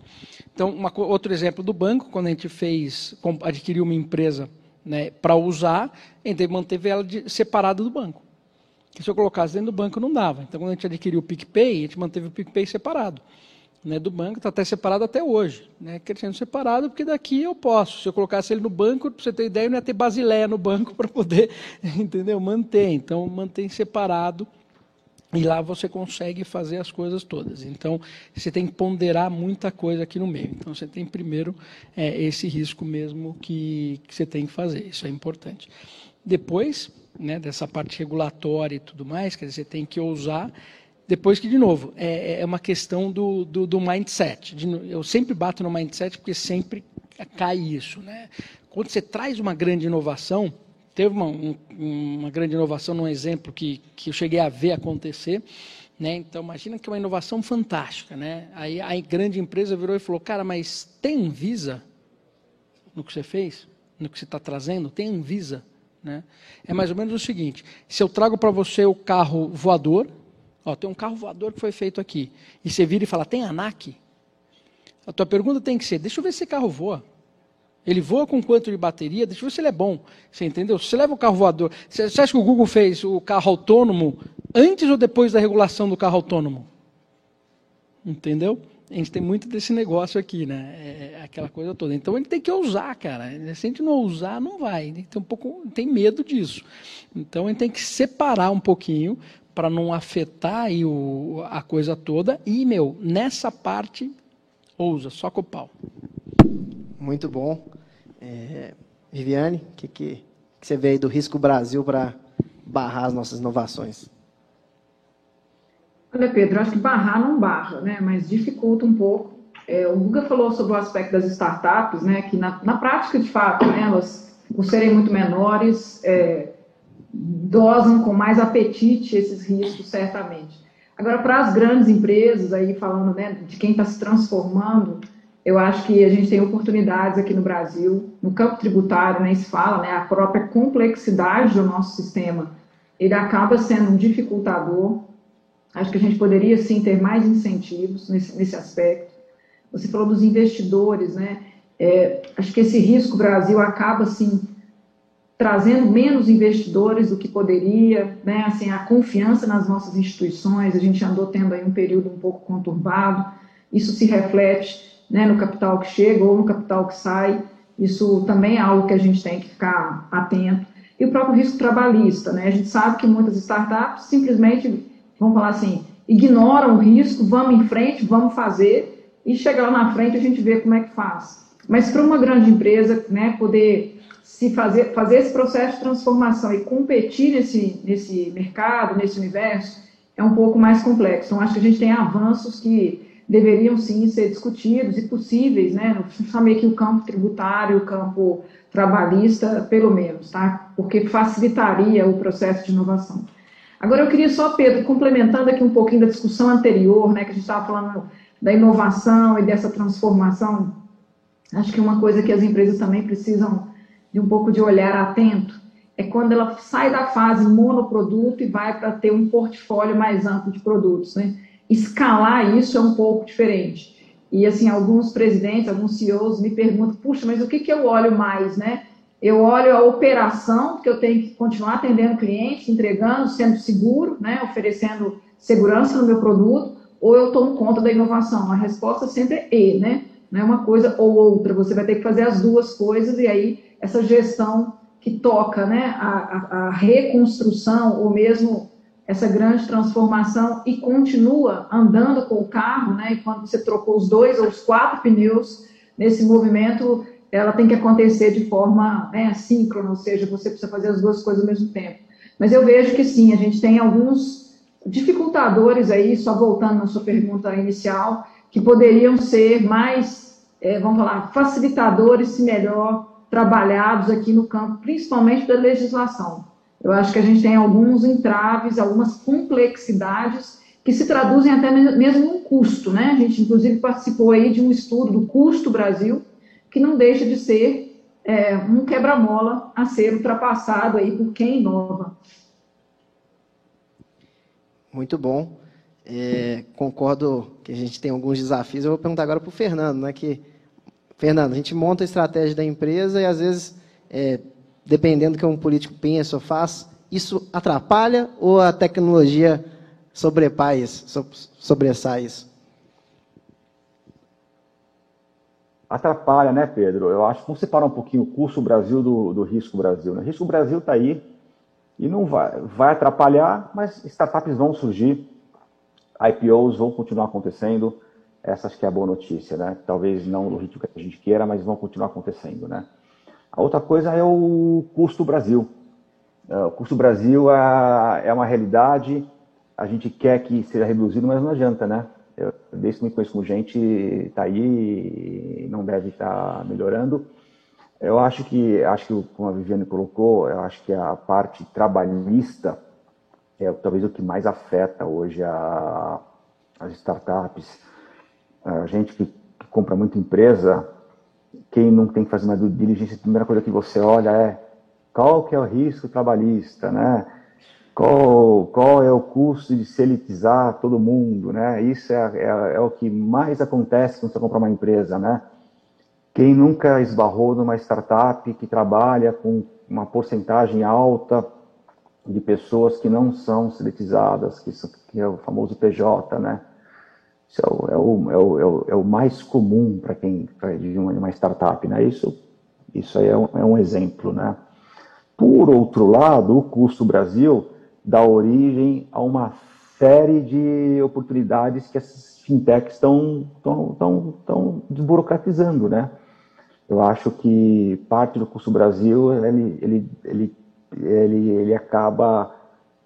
Então, uma, outro exemplo do banco, quando a gente fez, adquiriu uma empresa né, para usar, gente manteve ela de, separada do banco. Porque se eu colocasse dentro do banco, não dava. Então, quando a gente adquiriu o PicPay, a gente manteve o PicPay separado né, do banco, está até separado até hoje. Né, crescendo separado, porque daqui eu posso. Se eu colocasse ele no banco, para você ter ideia, não ia ter basileia no banco *laughs* para poder entendeu, manter. Então, mantém separado. E lá você consegue fazer as coisas todas. Então, você tem que ponderar muita coisa aqui no meio. Então, você tem primeiro é, esse risco mesmo que, que você tem que fazer. Isso é importante. Depois, né, dessa parte regulatória e tudo mais, quer dizer, você tem que ousar depois que, de novo, é, é uma questão do, do, do mindset. De, eu sempre bato no mindset porque sempre cai isso. Né? Quando você traz uma grande inovação, teve uma, um, uma grande inovação num exemplo que, que eu cheguei a ver acontecer, né? Então, imagina que é uma inovação fantástica. Né? Aí a grande empresa virou e falou, cara, mas tem Visa no que você fez? No que você está trazendo? Tem Visa? Né? É mais ou menos o seguinte, se eu trago para você o carro voador, Ó, tem um carro voador que foi feito aqui. E você vira e fala, tem ANAC? A tua pergunta tem que ser, deixa eu ver se esse carro voa. Ele voa com quanto de bateria? Deixa eu ver se ele é bom. Você entendeu? Você leva o carro voador. Você acha que o Google fez o carro autônomo antes ou depois da regulação do carro autônomo? Entendeu? A gente tem muito desse negócio aqui, né? É, é aquela coisa toda. Então gente tem que ousar, cara. Se a gente não ousar, não vai. Gente tem um pouco, tem medo disso. Então gente tem que separar um pouquinho para não afetar aí o, a coisa toda. E, meu, nessa parte, ousa, só com o pau. Muito bom. É, Viviane, o que, que, que você vê aí do Risco Brasil para barrar as nossas inovações? Olha, Pedro, acho que barrar não barra, né? mas dificulta um pouco. É, o Guga falou sobre o aspecto das startups, né? que na, na prática, de fato, né, elas, por serem muito menores, é, dosam com mais apetite esses riscos, certamente. Agora, para as grandes empresas, aí falando né, de quem está se transformando, eu acho que a gente tem oportunidades aqui no Brasil, no campo tributário, nem né, se fala, né, a própria complexidade do nosso sistema, ele acaba sendo um dificultador. Acho que a gente poderia, sim, ter mais incentivos nesse, nesse aspecto. Você falou dos investidores, né? É, acho que esse risco Brasil acaba, sim, trazendo menos investidores do que poderia, né? Assim, a confiança nas nossas instituições, a gente andou tendo aí um período um pouco conturbado, isso se reflete né, no capital que chega ou no capital que sai, isso também é algo que a gente tem que ficar atento. E o próprio risco trabalhista, né? A gente sabe que muitas startups simplesmente, vamos falar assim, ignoram o risco, vamos em frente, vamos fazer, e chegar lá na frente a gente vê como é que faz. Mas para uma grande empresa, né, poder se fazer, fazer esse processo de transformação e competir nesse, nesse mercado, nesse universo, é um pouco mais complexo. Então, acho que a gente tem avanços que deveriam sim ser discutidos e possíveis, né? Chamei aqui o campo tributário, o campo trabalhista, pelo menos, tá? Porque facilitaria o processo de inovação. Agora, eu queria só, Pedro, complementando aqui um pouquinho da discussão anterior, né, que a gente estava falando da inovação e dessa transformação, acho que uma coisa que as empresas também precisam de um pouco de olhar atento, é quando ela sai da fase monoproduto e vai para ter um portfólio mais amplo de produtos. Né? Escalar isso é um pouco diferente. E, assim, alguns presidentes, alguns CEOs me perguntam, puxa, mas o que, que eu olho mais, né? Eu olho a operação, porque eu tenho que continuar atendendo clientes, entregando, sendo seguro, né? Oferecendo segurança no meu produto, ou eu tomo conta da inovação? A resposta sempre é E, né? Não é uma coisa ou outra, você vai ter que fazer as duas coisas e aí essa gestão que toca né, a, a, a reconstrução ou mesmo essa grande transformação e continua andando com o carro, né? E quando você trocou os dois ou os quatro pneus nesse movimento, ela tem que acontecer de forma né, ou seja, você precisa fazer as duas coisas ao mesmo tempo. Mas eu vejo que sim, a gente tem alguns dificultadores aí, só voltando na sua pergunta inicial, que poderiam ser mais, é, vamos falar, facilitadores, se melhor, trabalhados aqui no campo, principalmente da legislação. Eu acho que a gente tem alguns entraves, algumas complexidades que se traduzem até mesmo em custo, né? A gente, inclusive, participou aí de um estudo do Custo Brasil, que não deixa de ser é, um quebra-mola a ser ultrapassado aí por quem inova. Muito bom. É, concordo que a gente tem alguns desafios. Eu vou perguntar agora para o Fernando, né? Que, Fernando, a gente monta a estratégia da empresa e às vezes, é, dependendo do que um político pensa ou faz, isso atrapalha ou a tecnologia sobrepai isso, sobressai isso? Atrapalha, né, Pedro? Eu acho que vamos separar um pouquinho o curso Brasil do, do risco Brasil. Né? O risco Brasil está aí e não vai, vai atrapalhar, mas startups vão surgir, IPOs vão continuar acontecendo. Essa acho que é a boa notícia, né? Talvez não no ritmo que a gente queira, mas vão continuar acontecendo, né? A outra coisa é o custo Brasil. É, o custo Brasil é, é uma realidade, a gente quer que seja reduzido, mas não adianta, né? Eu, desde que me conheço como gente, está aí e não deve estar tá melhorando. Eu acho que, acho que como a Viviane colocou, eu acho que a parte trabalhista é talvez o que mais afeta hoje a, as startups. A gente que, que compra muita empresa, quem não tem que fazer uma diligência, a primeira coisa que você olha é qual que é o risco trabalhista, né? Qual, qual é o custo de se elitizar todo mundo, né? Isso é, é, é o que mais acontece quando você compra uma empresa, né? Quem nunca esbarrou numa startup que trabalha com uma porcentagem alta de pessoas que não são seletizadas, que, que é o famoso PJ, né? Isso é o, é o, é o, é o é mais comum para quem pra, de uma, uma, startup, né? Isso, isso aí é um, é um exemplo, né? Por outro lado, o custo Brasil dá origem a uma série de oportunidades que essas fintechs estão, estão, desburocratizando, né? Eu acho que parte do curso Brasil ele, ele, ele, ele, ele acaba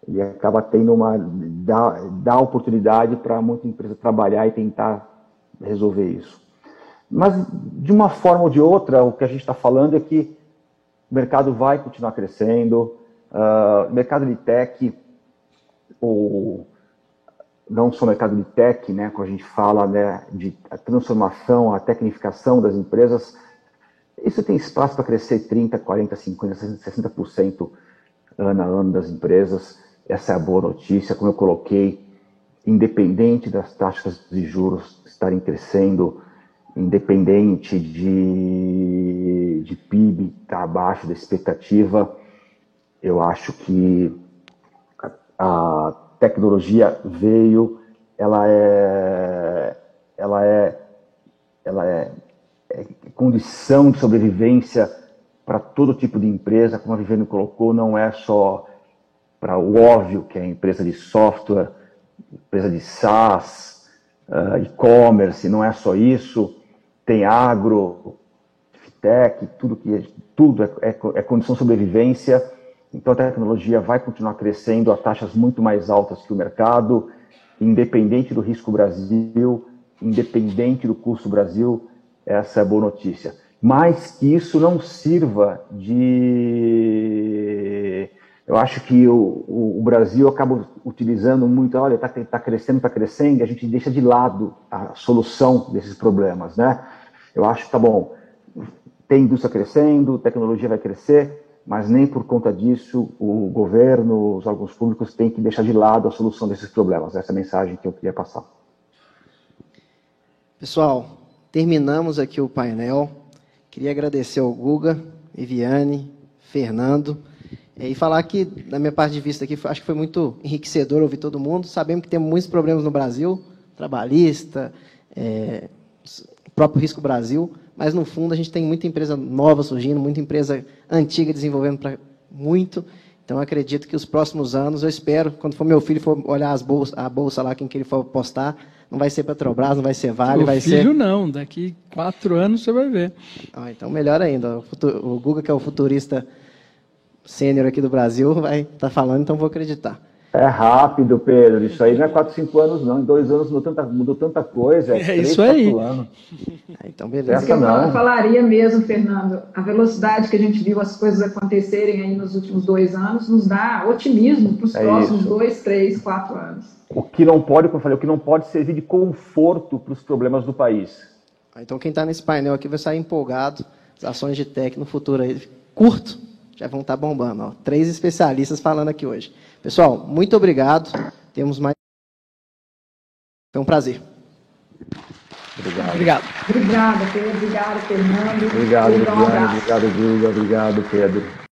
ele acaba tendo uma dá, dá oportunidade para muita empresa trabalhar e tentar resolver isso. Mas de uma forma ou de outra, o que a gente está falando é que o mercado vai continuar crescendo, uh, mercado de tech, ou não só mercado de tech, né, quando a gente fala né, de transformação, a tecnificação das empresas, isso tem espaço para crescer 30, 40, 50, 60% ano a ano das empresas. Essa é a boa notícia. Como eu coloquei, independente das taxas de juros estarem crescendo, independente de, de PIB estar tá abaixo da expectativa, eu acho que a, a tecnologia veio, ela é, ela é, ela é é, condição de sobrevivência para todo tipo de empresa, como a Viviane colocou, não é só para o óbvio, que é empresa de software, empresa de SaaS, uh, e-commerce, não é só isso, tem agro, tech, tudo que é, tudo é, é, é condição de sobrevivência. Então a tecnologia vai continuar crescendo a taxas muito mais altas que o mercado, independente do risco Brasil, independente do custo Brasil, essa é a boa notícia. Mas que isso não sirva de. Eu acho que o, o, Brasil acaba utilizando muito, olha, está tá crescendo, está crescendo, e a gente deixa de lado a solução desses problemas, né? Eu acho que tá bom, tem indústria crescendo, tecnologia vai crescer, mas nem por conta disso o governo, os órgãos públicos têm que deixar de lado a solução desses problemas. Essa é a mensagem que eu queria passar. Pessoal, Terminamos aqui o painel. Queria agradecer ao Guga, Viviane, Fernando, e falar que, da minha parte de vista aqui, acho que foi muito enriquecedor ouvir todo mundo. Sabemos que temos muitos problemas no Brasil, trabalhista, é, próprio Risco Brasil, mas no fundo a gente tem muita empresa nova surgindo, muita empresa antiga desenvolvendo para muito. Então acredito que os próximos anos, eu espero, quando for meu filho for olhar as bolsas, a bolsa lá, quem que ele for postar, não vai ser Petrobras, não vai ser Vale, o vai filho ser. Filho não, daqui quatro anos você vai ver. Ah, então melhor ainda. O, futuro, o Guga, que é o futurista sênior aqui do Brasil, *laughs* vai estar tá falando, então vou acreditar. É rápido, Pedro. Isso aí não é 4, 5 anos, não. Em dois anos mudou tanta, mudou tanta coisa. É, *laughs* É, três, isso aí. anos. É, *laughs* então, beleza. Essa que eu não. falaria mesmo, Fernando, a velocidade que a gente viu as coisas acontecerem aí nos últimos dois anos nos dá otimismo para os É próximos isso. dois, três, quatro anos. O que não pode, como eu falei, o que não pode servir de conforto para os problemas do país. Ah, Então, quem está nesse painel aqui vai sair empolgado. As ações de tech no futuro aí, curto, já vão estar bombando. Ó. Três especialistas falando aqui hoje. Pessoal, muito obrigado. Temos mais. Foi um prazer. Obrigado. Obrigado. Obrigada, Pedro. Obrigada, Fernando. Obrigado, abraço. Obrigado, Guga. Obrigado, Pedro.